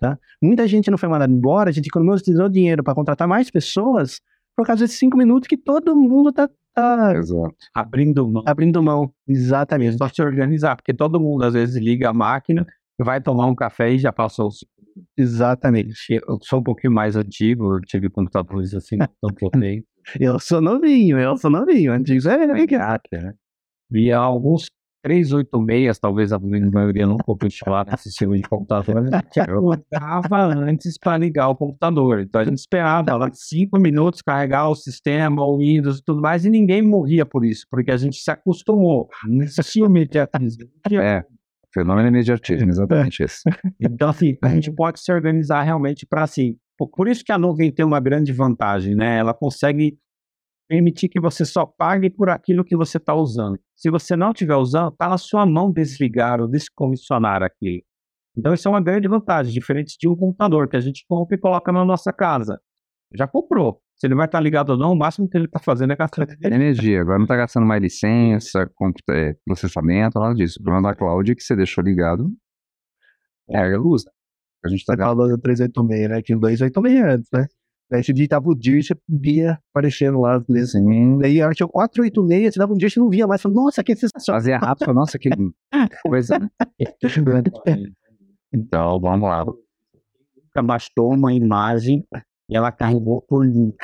Speaker 1: Tá? Muita gente não foi mandada embora, a gente economizou dinheiro para contratar mais pessoas por causa desses cinco minutos que todo mundo tá, tá
Speaker 4: abrindo mão.
Speaker 1: Abrindo mão, exatamente.
Speaker 4: Só se organizar, porque todo mundo às vezes liga a máquina, vai tomar um café e já passou os
Speaker 1: Exatamente.
Speaker 4: Eu sou um pouquinho mais antigo, eu tive computadores assim, (laughs) não potentes.
Speaker 1: eu sou novinho, eu sou novinho, antigo é legal. Né?
Speaker 4: E alguns 386, talvez a maioria não falar nesse sistema de computador, né? eu (laughs) acordava antes para ligar o computador. Então a gente esperava lá cinco minutos carregar o sistema, o Windows e tudo mais, e ninguém morria por isso, porque a gente se acostumou. Não existia imediatismo.
Speaker 3: É, fenômeno imediatismo, exatamente isso. (laughs)
Speaker 4: Então, assim, a gente pode se organizar realmente para assim. Por isso que a nuvem tem uma grande vantagem, né? Ela consegue permitir que você só pague por aquilo que você está usando. Se você não estiver usando, está na sua mão desligar ou descomissionar aquilo. Então, isso é uma grande vantagem, diferente de um computador que a gente compra e coloca na nossa casa. Já comprou. Se ele vai estar tá ligado ou não, o máximo que ele está fazendo é gastar (laughs)
Speaker 3: energia. Agora não está gastando mais licença, é, processamento, nada disso. O problema da cloud é que você deixou ligado, é a luz.
Speaker 1: A gente está falando do 386, né? Que o 286 antes, né? Daí você digitava o dia e você via aparecendo lá letras. Sim. Daí acho que 486, você dava um dia e você não via mais. Falei, nossa, que sensacional.
Speaker 3: Fazia rápido, nossa, que (laughs) coisa. Né?
Speaker 4: então, vamos lá. Bastou uma imagem e ela carregou por link.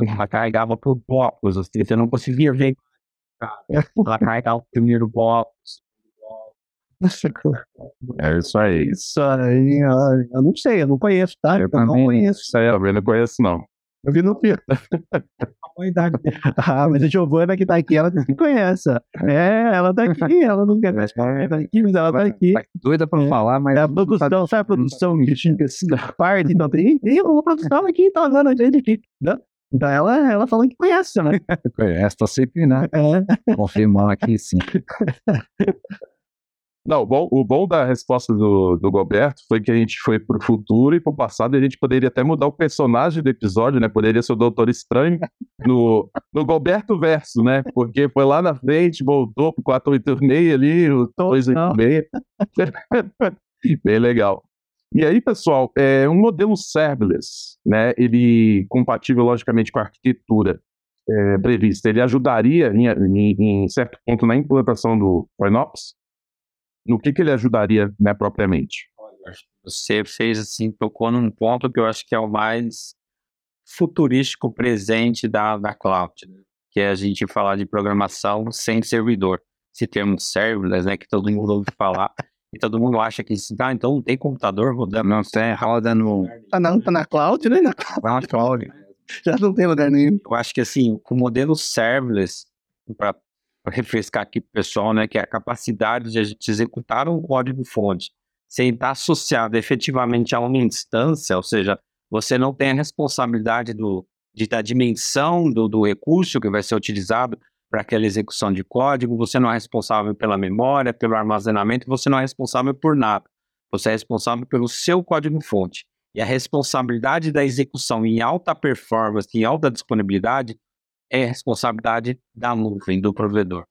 Speaker 4: Ela carregava por blocos, assim, você não conseguia ver. Ela carregava o primeiro bloco, (laughs)
Speaker 3: é isso aí.
Speaker 1: Isso aí, eu não sei, eu não conheço, tá?
Speaker 3: Eu, eu não conheço. Isso aí, eu não conheço, não.
Speaker 1: Eu vi no filme. (laughs) ah, mas a Giovana que tá aqui, ela conhece. É, ela tá aqui, ela não quer mais tá aqui, mas ela tá aqui. Tá
Speaker 3: doida pra é. falar, mas.
Speaker 1: É a produção, sabe a produção que assim, parte, então tem. Tem uma produção aqui, tá vendo a gente aqui. Né? Então ela, ela falou que conhece, né? (laughs)
Speaker 3: Conhece, tô sempre, né? É. Confirmando aqui sim.
Speaker 2: Não, o bom, o bom da resposta do, do Goberto foi que a gente foi pro futuro e pro passado e a gente poderia até mudar o personagem do episódio, né? Poderia ser o Doutor Estranho no, no Goberto Verso, né? Porque foi lá na frente, voltou pro 486 ali, o 286. (laughs) Bem legal. E aí, pessoal, é um modelo serverless, né? Ele compatível, logicamente, com a arquitetura
Speaker 5: é, prevista, ele ajudaria em, em, em, certo ponto na implantação do FinOps? No que, que ele ajudaria né, propriamente?
Speaker 4: Você fez assim, tocou num ponto que eu acho que é o mais futurístico presente da, da cloud, né? que é a gente falar de programação sem servidor. Esse termo serverless, né, que todo mundo ouve falar, (laughs) e todo mundo acha que ah, então não tem computador rodando.
Speaker 3: Não tem, roda no...
Speaker 1: Tá na, tá na cloud, né? Na
Speaker 3: cloud. cloud. (laughs)
Speaker 1: Já não tem lugar nenhum.
Speaker 4: Eu acho que assim, com o modelo serverless, para refrescar aqui pro pessoal, né, que é a capacidade de a gente executar um código-fonte sem estar associado efetivamente a uma instância, ou seja, você não tem a responsabilidade do, de, da dimensão do, do recurso que vai ser utilizado para aquela execução de código, você não é responsável pela memória, pelo armazenamento, você não é responsável por nada. Você é responsável pelo seu código-fonte. E a responsabilidade da execução em alta performance, em alta disponibilidade, é responsabilidade da nuvem, do provedor.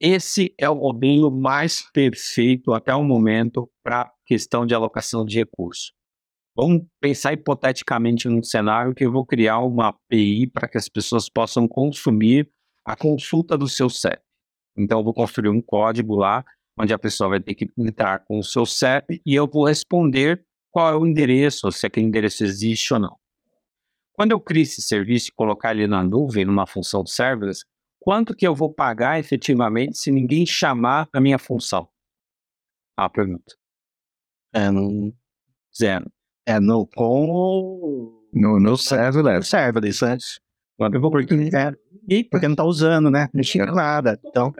Speaker 4: Esse é o modelo mais perfeito até o momento para questão de alocação de recursos. Vamos pensar hipoteticamente num cenário que eu vou criar uma API para que as pessoas possam consumir a consulta do seu CEP. Então, eu vou construir um código lá, onde a pessoa vai ter que entrar com o seu CEP e eu vou responder qual é o endereço, se aquele endereço existe ou não. Quando eu crio esse serviço e colocar ele na nuvem, numa função de serverless, quanto que eu vou pagar efetivamente se ninguém chamar a minha função? Ah, pergunta.
Speaker 1: É, não...
Speaker 4: Zero.
Speaker 1: É no com.
Speaker 3: No, no serverless.
Speaker 1: Serverless, antes. Porque, é, e porque não está usando, né? Não tinha nada. Então.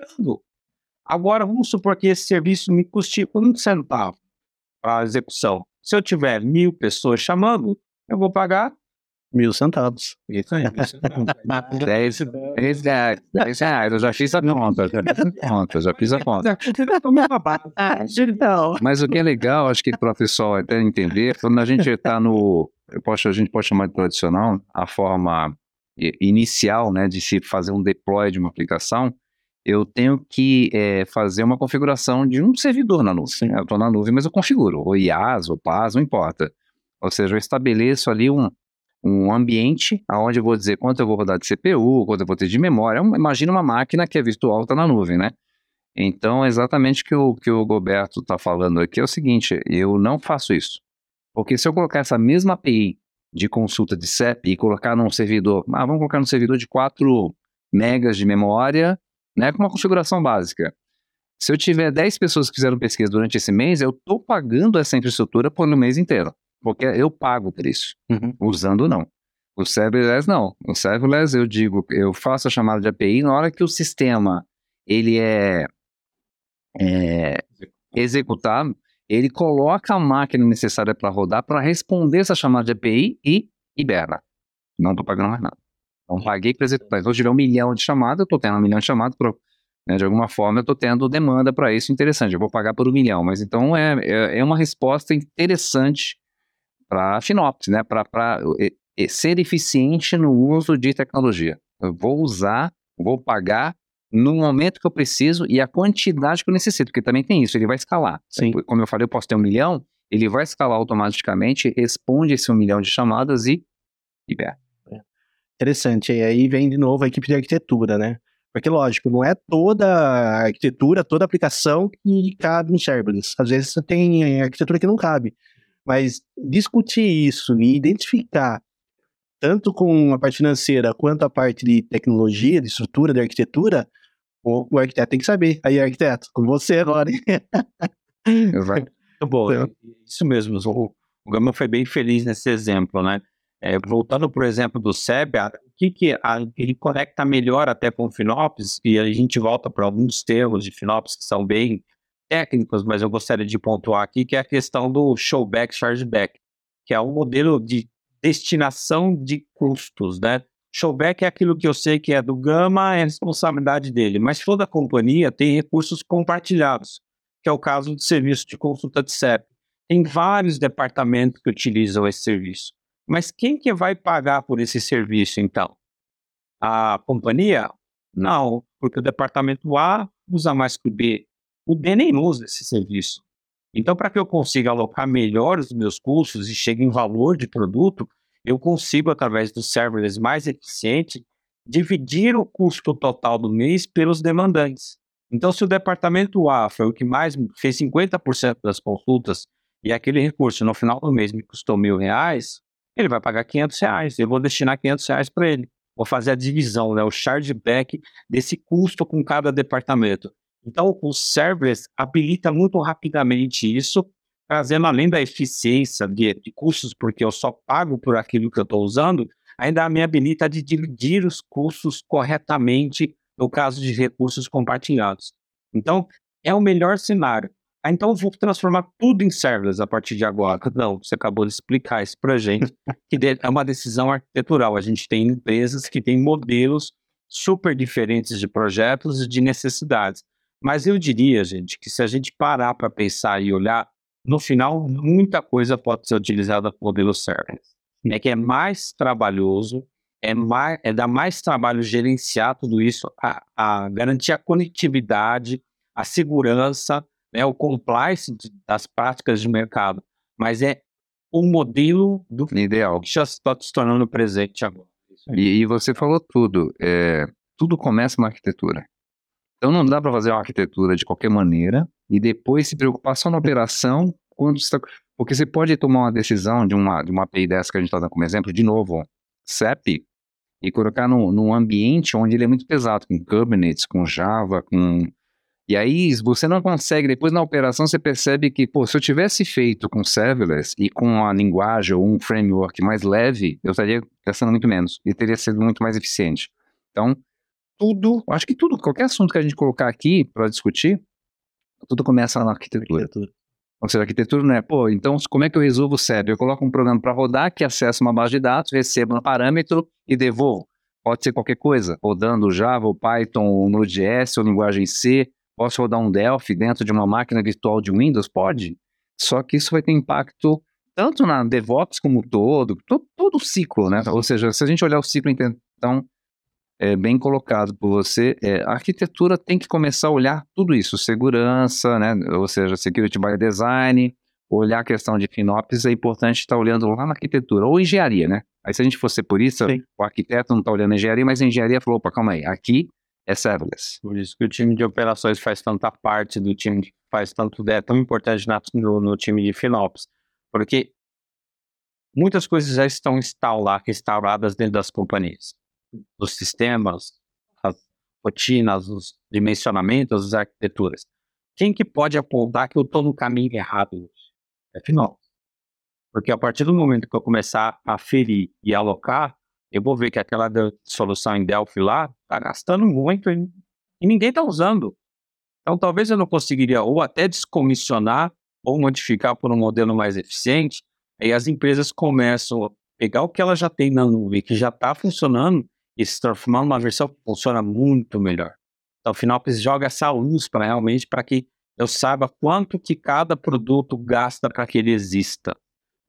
Speaker 4: Agora, vamos supor que esse serviço me custe um centavo para a execução. Se eu tiver mil pessoas chamando, eu vou pagar
Speaker 1: Mil centavos.
Speaker 4: Isso aí.
Speaker 3: Dez, dez reais. Dez reais. Eu já fiz a conta. Já fiz a conta. Já fiz a conta. Mas o que é legal, acho que para o pessoal até entender, quando a gente está no. Eu posso, a gente pode chamar de tradicional, a forma inicial né, de se fazer um deploy de uma aplicação, eu tenho que é, fazer uma configuração de um servidor na nuvem. Eu estou na nuvem, mas eu configuro, ou IaaS, ou PaaS, não importa. Ou seja, eu estabeleço ali um, um ambiente onde eu vou dizer quanto eu vou rodar de CPU, quanto eu vou ter de memória. Imagina uma máquina que é virtual, está na nuvem, né? Então, exatamente o que o, que o Roberto está falando aqui é o seguinte, eu não faço isso. Porque se eu colocar essa mesma API de consulta de CEP e colocar num servidor, ah, vamos colocar num servidor de 4 megas de memória, né, com uma configuração básica. Se eu tiver 10 pessoas que fizeram pesquisa durante esse mês, eu estou pagando essa infraestrutura por um mês inteiro. Porque eu pago por isso. Uhum. Usando não. O serverless não. O serverless eu digo, eu faço a chamada de API na hora que o sistema ele é, é executado, ele coloca a máquina necessária para rodar para responder essa chamada de API e libera. Não estou pagando mais nada. Então paguei para executar. Então, se tiver um milhão de chamadas, eu estou tendo um milhão de chamadas para né, de alguma forma eu estou tendo demanda para isso interessante. Eu vou pagar por um milhão, mas então é, é, é uma resposta interessante para a FinOps, né? Para ser eficiente no uso de tecnologia. Eu vou usar, vou pagar no momento que eu preciso e a quantidade que eu necessito, porque também tem isso, ele vai escalar.
Speaker 1: Sim.
Speaker 3: Como eu falei, eu posso ter um milhão, ele vai escalar automaticamente, responde esse um milhão de chamadas e libera.
Speaker 1: Interessante. E aí vem de novo a equipe de arquitetura, né? Porque, lógico, não é toda a arquitetura, toda a aplicação que cabe no serverless. Às vezes você tem arquitetura que não cabe. Mas discutir isso e identificar, tanto com a parte financeira quanto a parte de tecnologia, de estrutura, de arquitetura, o, o arquiteto tem que saber. Aí, arquiteto, com você agora. (laughs)
Speaker 4: Muito bom. Então, isso mesmo. O, o Gama foi bem feliz nesse exemplo, né? É, voltando, por exemplo, do SEB, o que, que a, ele conecta melhor até com o FinOps, e a gente volta para alguns termos de FinOps que são bem técnicos, mas eu gostaria de pontuar aqui, que é a questão do showback, chargeback, que é um modelo de destinação de custos, né? Showback é aquilo que eu sei que é do Gama, é responsabilidade dele, mas toda companhia tem recursos compartilhados, que é o caso do serviço de consulta de CEP. Tem vários departamentos que utilizam esse serviço. Mas quem que vai pagar por esse serviço, então? A companhia? Não, porque o departamento A usa mais que o B, o B nem usa esse serviço. Então, para que eu consiga alocar melhor os meus custos e chegue em valor de produto, eu consigo, através do serverless mais eficiente, dividir o custo total do mês pelos demandantes. Então, se o departamento A foi o que mais fez 50% das consultas e aquele recurso no final do mês me custou mil reais, ele vai pagar 500 reais. Eu vou destinar 500 reais para ele. Vou fazer a divisão, né, o chargeback desse custo com cada departamento. Então, o serverless habilita muito rapidamente isso, trazendo além da eficiência de, de custos, porque eu só pago por aquilo que eu estou usando, ainda me habilita de dividir os custos corretamente no caso de recursos compartilhados. Então, é o melhor cenário. Ah, então eu vou transformar tudo em serverless a partir de agora. Não, você acabou de explicar isso para gente, que é uma decisão arquitetural. A gente tem empresas que têm modelos super diferentes de projetos e de necessidades. Mas eu diria, gente, que se a gente parar para pensar e olhar, no final, muita coisa pode ser utilizada com modelo serverless. É que é mais trabalhoso, é, mais, é dar mais trabalho gerenciar tudo isso, a, a garantir a conectividade, a segurança, né, o compliance das práticas de mercado, mas é o modelo do
Speaker 3: ideal
Speaker 4: que já está se tornando presente agora.
Speaker 3: E, e você falou tudo. É, tudo começa na arquitetura. Então não dá para fazer uma arquitetura de qualquer maneira e depois se preocupar só na operação quando porque você pode tomar uma decisão de uma de uma API dessa que a gente está dando como exemplo, de novo, CEP, e colocar num, num ambiente onde ele é muito pesado, com Kubernetes, com Java, com e aí você não consegue, depois na operação você percebe que, pô, se eu tivesse feito com serverless e com a linguagem ou um framework mais leve, eu estaria gastando muito menos e teria sido muito mais eficiente. Então, tudo, acho que tudo, qualquer assunto que a gente colocar aqui para discutir, tudo começa na arquitetura. arquitetura. Ou seja, a arquitetura não é, pô, então como é que eu resolvo o SEB? Eu coloco um programa para rodar que acessa uma base de dados, receba um parâmetro e devolvo. Pode ser qualquer coisa, rodando Java, ou Python, ou Node.js, ou linguagem C, Posso rodar um Delphi dentro de uma máquina virtual de Windows? Pode. Só que isso vai ter impacto tanto na DevOps como todo, todo, todo o ciclo, né? Ou seja, se a gente olhar o ciclo então, é, bem colocado por você, é, a arquitetura tem que começar a olhar tudo isso, segurança, né? Ou seja, security by design, olhar a questão de FinOps, é importante estar olhando lá na arquitetura, ou engenharia, né? Aí se a gente fosse por isso, Sim. o arquiteto não está olhando a engenharia, mas a engenharia falou, opa, calma aí, aqui é serverless.
Speaker 4: Por isso que o time de operações faz tanta parte do time, que faz tanto, é tão importante no, no time de FinOps, porque muitas coisas já estão instaladas dentro das companhias. Os sistemas, as rotinas, os dimensionamentos, as arquiteturas. Quem que pode apontar que eu estou no caminho errado? É FinOps. Porque a partir do momento que eu começar a ferir e alocar, eu vou ver que aquela solução em Delphi lá está gastando muito e, e ninguém está usando. Então, talvez eu não conseguiria ou até descomissionar ou modificar por um modelo mais eficiente. Aí as empresas começam a pegar o que ela já tem na nuvem, que já está funcionando, e se transformar numa versão que funciona muito melhor. Então, afinal, joga essa luz para realmente para que eu saiba quanto que cada produto gasta para que ele exista.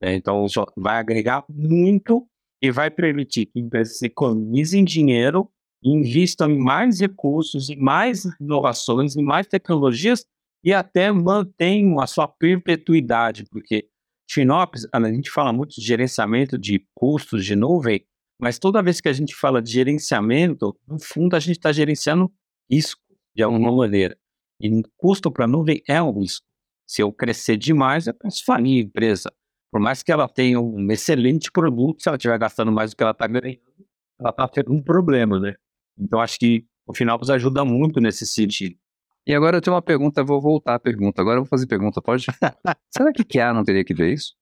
Speaker 4: Então, vai agregar muito e vai permitir que empresas economizem dinheiro, invistam em mais recursos, em mais inovações, em mais tecnologias e até mantenham a sua perpetuidade, porque FinOps, a gente fala muito de gerenciamento de custos de nuvem, mas toda vez que a gente fala de gerenciamento, no fundo a gente está gerenciando risco de alguma maneira. E custo para nuvem é um risco. Se eu crescer demais, eu posso falir a empresa. Por mais que ela tenha um excelente produto, se ela estiver gastando mais do que ela está ganhando, ela está tendo um problema, né? Então acho que o final nos ajuda muito nesse sentido.
Speaker 3: E agora eu tenho uma pergunta, vou voltar à pergunta. Agora eu vou fazer pergunta, pode? (laughs) Será que QA não teria que ver isso?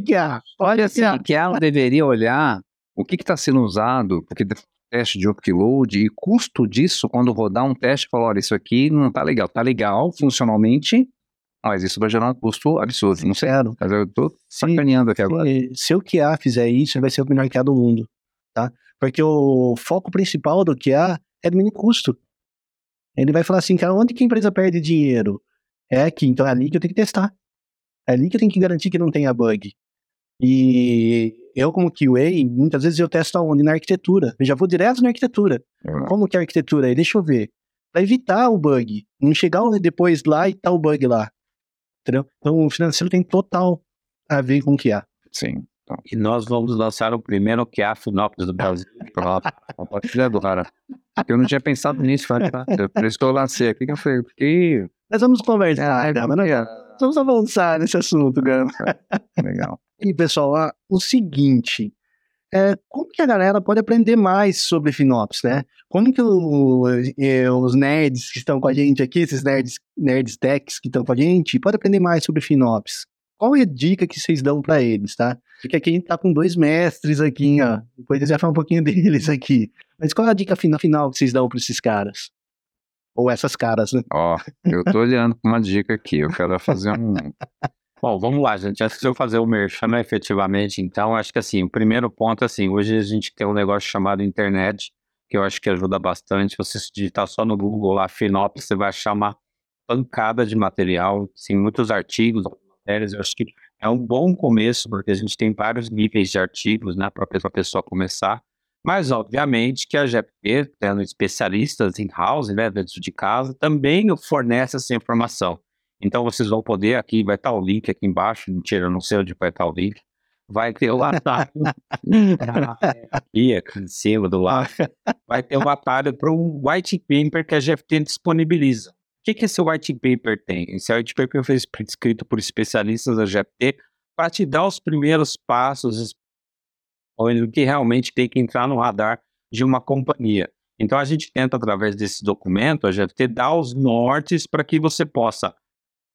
Speaker 1: QA, olha assim,
Speaker 3: QA não deveria olhar o que está sendo usado, porque teste de upload e custo disso quando rodar um teste, falar, olha, isso aqui não está legal. Está legal funcionalmente, mas isso vai gerar um custo absurdo. Não sei. Mas eu tô sacaneando aqui agora.
Speaker 1: Se o QA fizer isso, vai ser o melhor QA do mundo. Tá? Porque o foco principal do QA é diminuir custo. Ele vai falar assim, cara, onde que a empresa perde dinheiro? É aqui, então é ali que eu tenho que testar. É ali que eu tenho que garantir que não tenha bug. E eu, como QA, muitas vezes eu testo aonde? Na arquitetura. Eu já vou direto na arquitetura. Uhum. Como que é a arquitetura aí? Deixa eu ver. Para evitar o bug. Não chegar depois lá e tá o bug lá. Entendeu? Então o financeiro tem total a ver com o que há.
Speaker 3: Sim.
Speaker 4: Então. E nós vamos lançar o primeiro QA Finópolis do Brasil. (laughs)
Speaker 3: Pronto, compartilha agora. Eu não tinha pensado nisso, isso que eu lancei aqui, que eu falei, porque...
Speaker 1: Nós vamos conversar, ah, mas nós vamos avançar nesse assunto, Gama.
Speaker 3: Legal.
Speaker 1: E, pessoal, ah, o seguinte, é, como que a galera pode aprender mais sobre FinOps, né? Como que o, é, os nerds que estão com a gente aqui, esses nerds, nerds techs que estão com a gente, podem aprender mais sobre FinOps? Qual é a dica que vocês dão para eles, tá? Porque aqui a gente tá com dois mestres aqui, ó. Depois eles já falar um pouquinho (laughs) deles aqui. Mas qual é a dica final, final que vocês dão para esses caras? Ou essas caras, né?
Speaker 3: Ó, eu tô olhando pra uma dica aqui. Eu quero fazer um.
Speaker 4: Bom, vamos lá, gente. Antes de eu fazer o merchan efetivamente, então, acho que assim, o primeiro ponto, assim, hoje a gente tem um negócio chamado internet, que eu acho que ajuda bastante. Você se digitar só no Google lá, Finops, você vai achar uma pancada de material, assim, muitos artigos, matérias. Eu acho que é um bom começo, porque a gente tem vários níveis de artigos, né, para a pessoa começar. Mas, obviamente, que a GFP, tendo especialistas em house, né, dentro de casa, também fornece essa informação. Então, vocês vão poder, aqui vai estar o link aqui embaixo, mentira, eu não sei onde vai estar o link. Vai ter o atalho (laughs) aqui, aqui em cima do lado. Vai ter um atalho para um white paper que a GFT disponibiliza que, que esse white paper tem? Esse white paper foi escrito por especialistas da GFT para te dar os primeiros passos do que realmente tem que entrar no radar de uma companhia. Então a gente tenta, através desse documento, a GFT dar os nortes para que você possa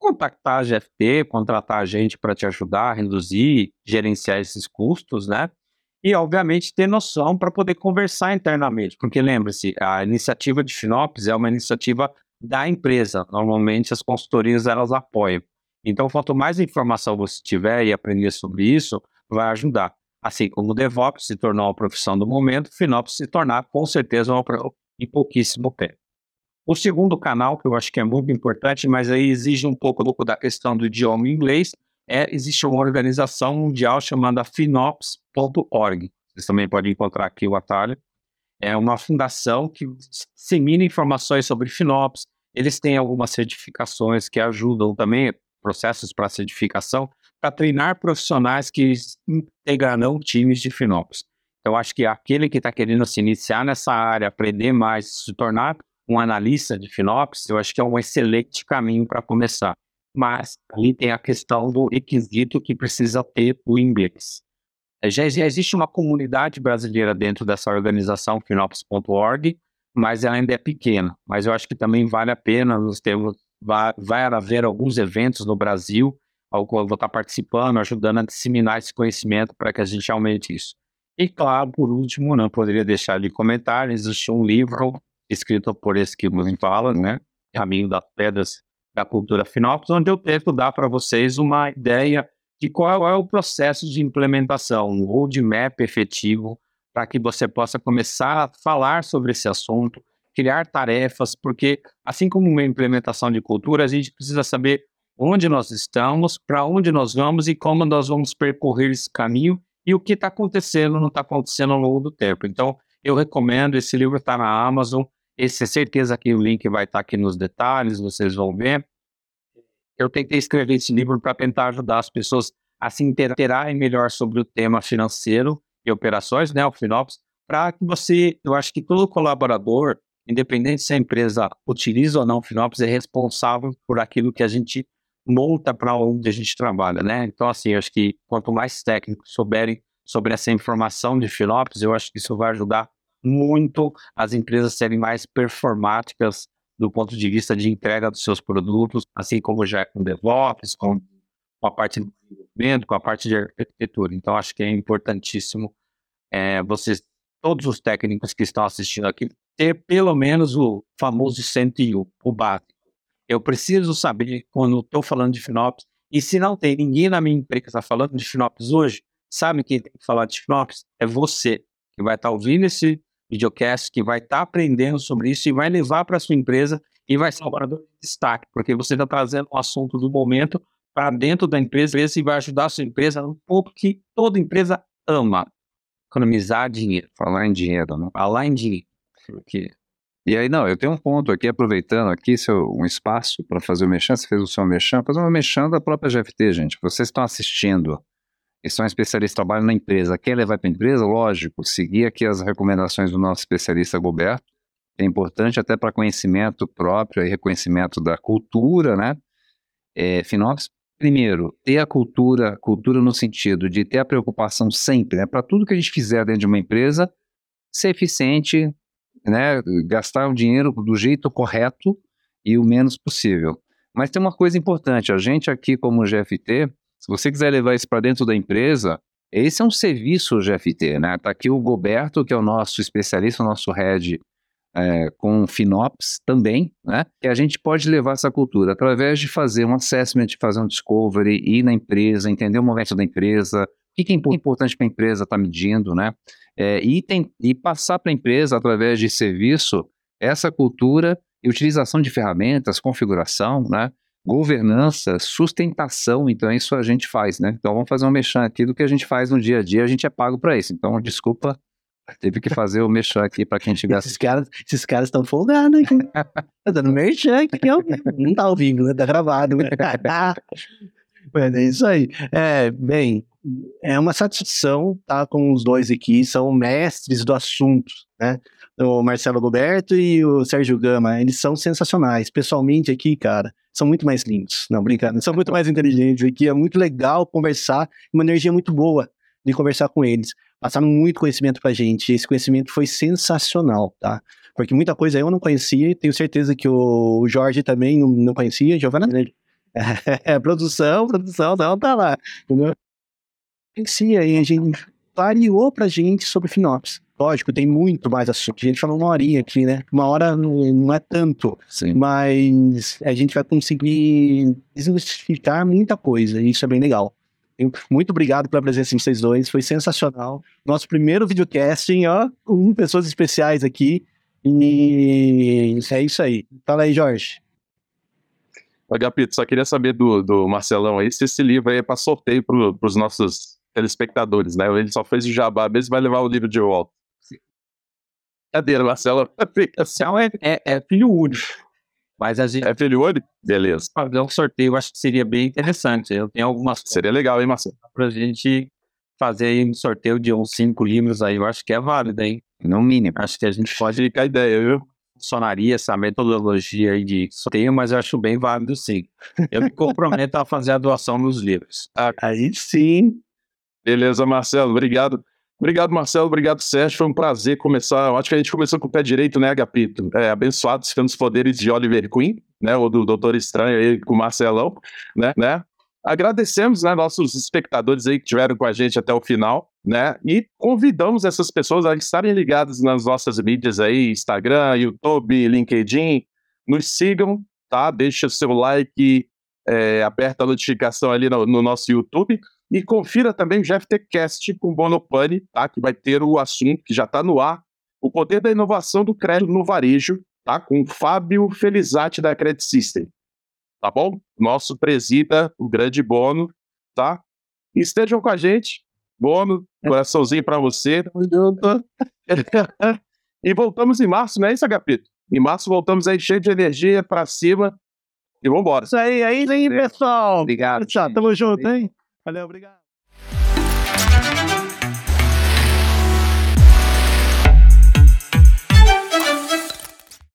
Speaker 4: contactar a GFT, contratar a gente para te ajudar a reduzir, gerenciar esses custos, né? E, obviamente, ter noção para poder conversar internamente. Porque lembre-se, a iniciativa de Finops é uma iniciativa da empresa. Normalmente as consultorias elas apoiam. Então, quanto mais informação você tiver e aprender sobre isso, vai ajudar. Assim como o DevOps se tornou uma profissão do momento, o FinOps se tornar com certeza uma em pouquíssimo tempo. O segundo canal, que eu acho que é muito importante, mas aí exige um pouco, um da questão do idioma inglês, é existe uma organização mundial chamada finops.org. Vocês também podem encontrar aqui o atalho é uma fundação que dissemina informações sobre FinOps. Eles têm algumas certificações que ajudam também, processos para certificação, para treinar profissionais que integrarão times de FinOps. Então, acho que aquele que está querendo se iniciar nessa área, aprender mais, se tornar um analista de FinOps, eu acho que é um excelente caminho para começar. Mas ali tem a questão do requisito que precisa ter o inglês. Já, já existe uma comunidade brasileira dentro dessa organização, finops.org, mas ela ainda é pequena. Mas eu acho que também vale a pena, nós temos, vai, vai haver alguns eventos no Brasil, ao qual eu vou estar participando, ajudando a disseminar esse conhecimento para que a gente aumente isso. E claro, por último, não poderia deixar de comentar, existe um livro escrito por esse que me fala, né? Caminho das Pedras da Cultura Finops, onde eu tento dar para vocês uma ideia de qual é o processo de implementação, um roadmap efetivo para que você possa começar a falar sobre esse assunto, criar tarefas, porque assim como uma implementação de cultura, a gente precisa saber onde nós estamos, para onde nós vamos e como nós vamos percorrer esse caminho e o que está acontecendo, não está acontecendo ao longo do tempo. Então, eu recomendo, esse livro está na Amazon, esse é certeza que o link vai estar tá aqui nos detalhes, vocês vão ver eu tentei escrever esse livro para tentar ajudar as pessoas a se interagirem melhor sobre o tema financeiro e operações, né, o FinOps, para que você, eu acho que todo colaborador, independente se a empresa utiliza ou não o FinOps, é responsável por aquilo que a gente monta para onde a gente trabalha, né? Então, assim, acho que quanto mais técnicos souberem sobre essa informação de FinOps, eu acho que isso vai ajudar muito as empresas serem mais performáticas do ponto de vista de entrega dos seus produtos, assim como já é com DevOps, com, a parte de desenvolvimento, com a parte de arquitetura. Então, acho que é importantíssimo é, vocês, todos os técnicos que estão assistindo aqui, ter pelo menos o famoso 101, o básico. Eu preciso saber, quando estou falando de FinOps, e se não tem ninguém na minha empresa está falando de FinOps hoje, sabe quem tem que falar de FinOps? É você, que vai estar tá ouvindo esse videocast que vai estar tá aprendendo sobre isso e vai levar para sua empresa e vai ser um orador de destaque, porque você está trazendo um assunto do momento para dentro da empresa e vai ajudar a sua empresa um pouco que toda empresa ama economizar dinheiro.
Speaker 3: Falar em dinheiro, né?
Speaker 4: Falar em dinheiro. Porque...
Speaker 3: E aí, não, eu tenho um ponto aqui, aproveitando aqui seu, um espaço para fazer o mexão, você fez o seu mexão, fazer uma mexão da própria GFT, gente. Vocês estão assistindo Eles são especialistas, trabalham na empresa. Quer levar para a empresa? Lógico, seguir aqui as recomendações do nosso especialista Goberto. É importante até para conhecimento próprio e reconhecimento da cultura, né? É, Finops, primeiro, ter a cultura, cultura no sentido de ter a preocupação sempre, né? Para tudo que a gente fizer dentro de uma empresa, ser eficiente, né? Gastar o dinheiro do jeito correto e o menos possível. Mas tem uma coisa importante, a gente aqui como GFT, se você quiser levar isso para dentro da empresa, esse é um serviço GFT, né? Tá aqui o Goberto, que é o nosso especialista, o nosso head é, com FinOps também, né? Que a gente pode levar essa cultura através de fazer um assessment, de fazer um discovery, ir na empresa, entender o momento da empresa, o que, que é importante para a empresa estar tá medindo, né? É, e, tem, e passar para a empresa, através de serviço, essa cultura e utilização de ferramentas, configuração, né? Governança, sustentação, então isso a gente faz, né? Então vamos fazer um mexão aqui do que a gente faz no dia a dia, a gente é pago para isso. Então, desculpa, teve que fazer o mexão aqui para quem tivesse.
Speaker 1: Esses caras esses caras estão folgados aqui. tá dando merchan aqui, ao vivo. Não tá ao vivo, né? Tá gravado. (laughs) Mas é isso aí. É, bem, é uma satisfação estar tá, com os dois aqui, são mestres do assunto, né? O Marcelo Roberto e o Sérgio Gama, eles são sensacionais. Pessoalmente aqui, cara, são muito mais lindos. Não, brincando, são muito mais inteligentes aqui. É muito legal conversar, uma energia muito boa de conversar com eles. Passaram muito conhecimento pra gente. Esse conhecimento foi sensacional, tá? Porque muita coisa eu não conhecia, tenho certeza que o Jorge também não, conhecia, Giovana. (laughs) É, produção, produção, não tá lá. Entendeu? Conhecia e a gente variou pra gente sobre Finops. Lógico, tem muito mais assunto. A gente falou uma horinha aqui, né? Uma hora não é tanto.
Speaker 3: Sim.
Speaker 1: Mas a gente vai conseguir desmistificar muita coisa. E isso é bem legal. Muito obrigado pela presença de vocês dois. Foi sensacional. Nosso primeiro videocasting, ó, com pessoas especiais aqui. E é isso aí. Fala aí, Jorge.
Speaker 2: Agapito, só queria saber do, do Marcelão aí se esse livro aí é para sorteio para os nossos telespectadores, né? Ele só fez o jabá mesmo vai levar o livro de volta. Cadeira, Marcelo. (laughs)
Speaker 4: Marcelo é, é, é, filho único. Mas a gente.
Speaker 2: É filho único? Beleza.
Speaker 4: Fazer um sorteio, eu acho que seria bem interessante. Eu tenho algumas.
Speaker 2: Seria legal, hein, Marcelo?
Speaker 4: Pra gente fazer aí um sorteio de uns cinco livros aí, eu acho que é válido, hein? No mínimo. Acho que a gente pode.
Speaker 2: Fica a ideia, viu?
Speaker 4: Funcionaria essa metodologia aí de sorteio, mas eu acho bem válido sim. Eu me comprometo a fazer a doação dos livros.
Speaker 1: Ah, aí sim.
Speaker 2: Beleza, Marcelo, obrigado. Obrigado, Marcelo. Obrigado, Sérgio. Foi um prazer começar. Eu acho que a gente começou com o pé direito, né, Agapito? É, abençoados pelos poderes de Oliver Queen, né? Ou do Doutor Estranho aí com o Marcelão, né? né? Agradecemos, né, nossos espectadores aí que estiveram com a gente até o final, né? E convidamos essas pessoas a estarem ligadas nas nossas mídias aí, Instagram, YouTube, LinkedIn. Nos sigam, tá? Deixa seu like, é, aperta a notificação ali no, no nosso YouTube e confira também o GFTcast com Bonopane, tá? Que vai ter o assunto que já está no ar, o poder da inovação do crédito no varejo, tá? Com Fábio Felizati da Credit System. Tá bom? Nosso presida, o grande Bono, tá? estejam com a gente. Bono, coraçãozinho para você. (laughs) e voltamos em março, não é isso, Agapito? Em março voltamos aí cheio de energia para cima. E vambora.
Speaker 1: Isso aí, é isso aí, pessoal.
Speaker 3: Obrigado.
Speaker 1: Tchau, tamo junto, hein? Valeu, obrigado.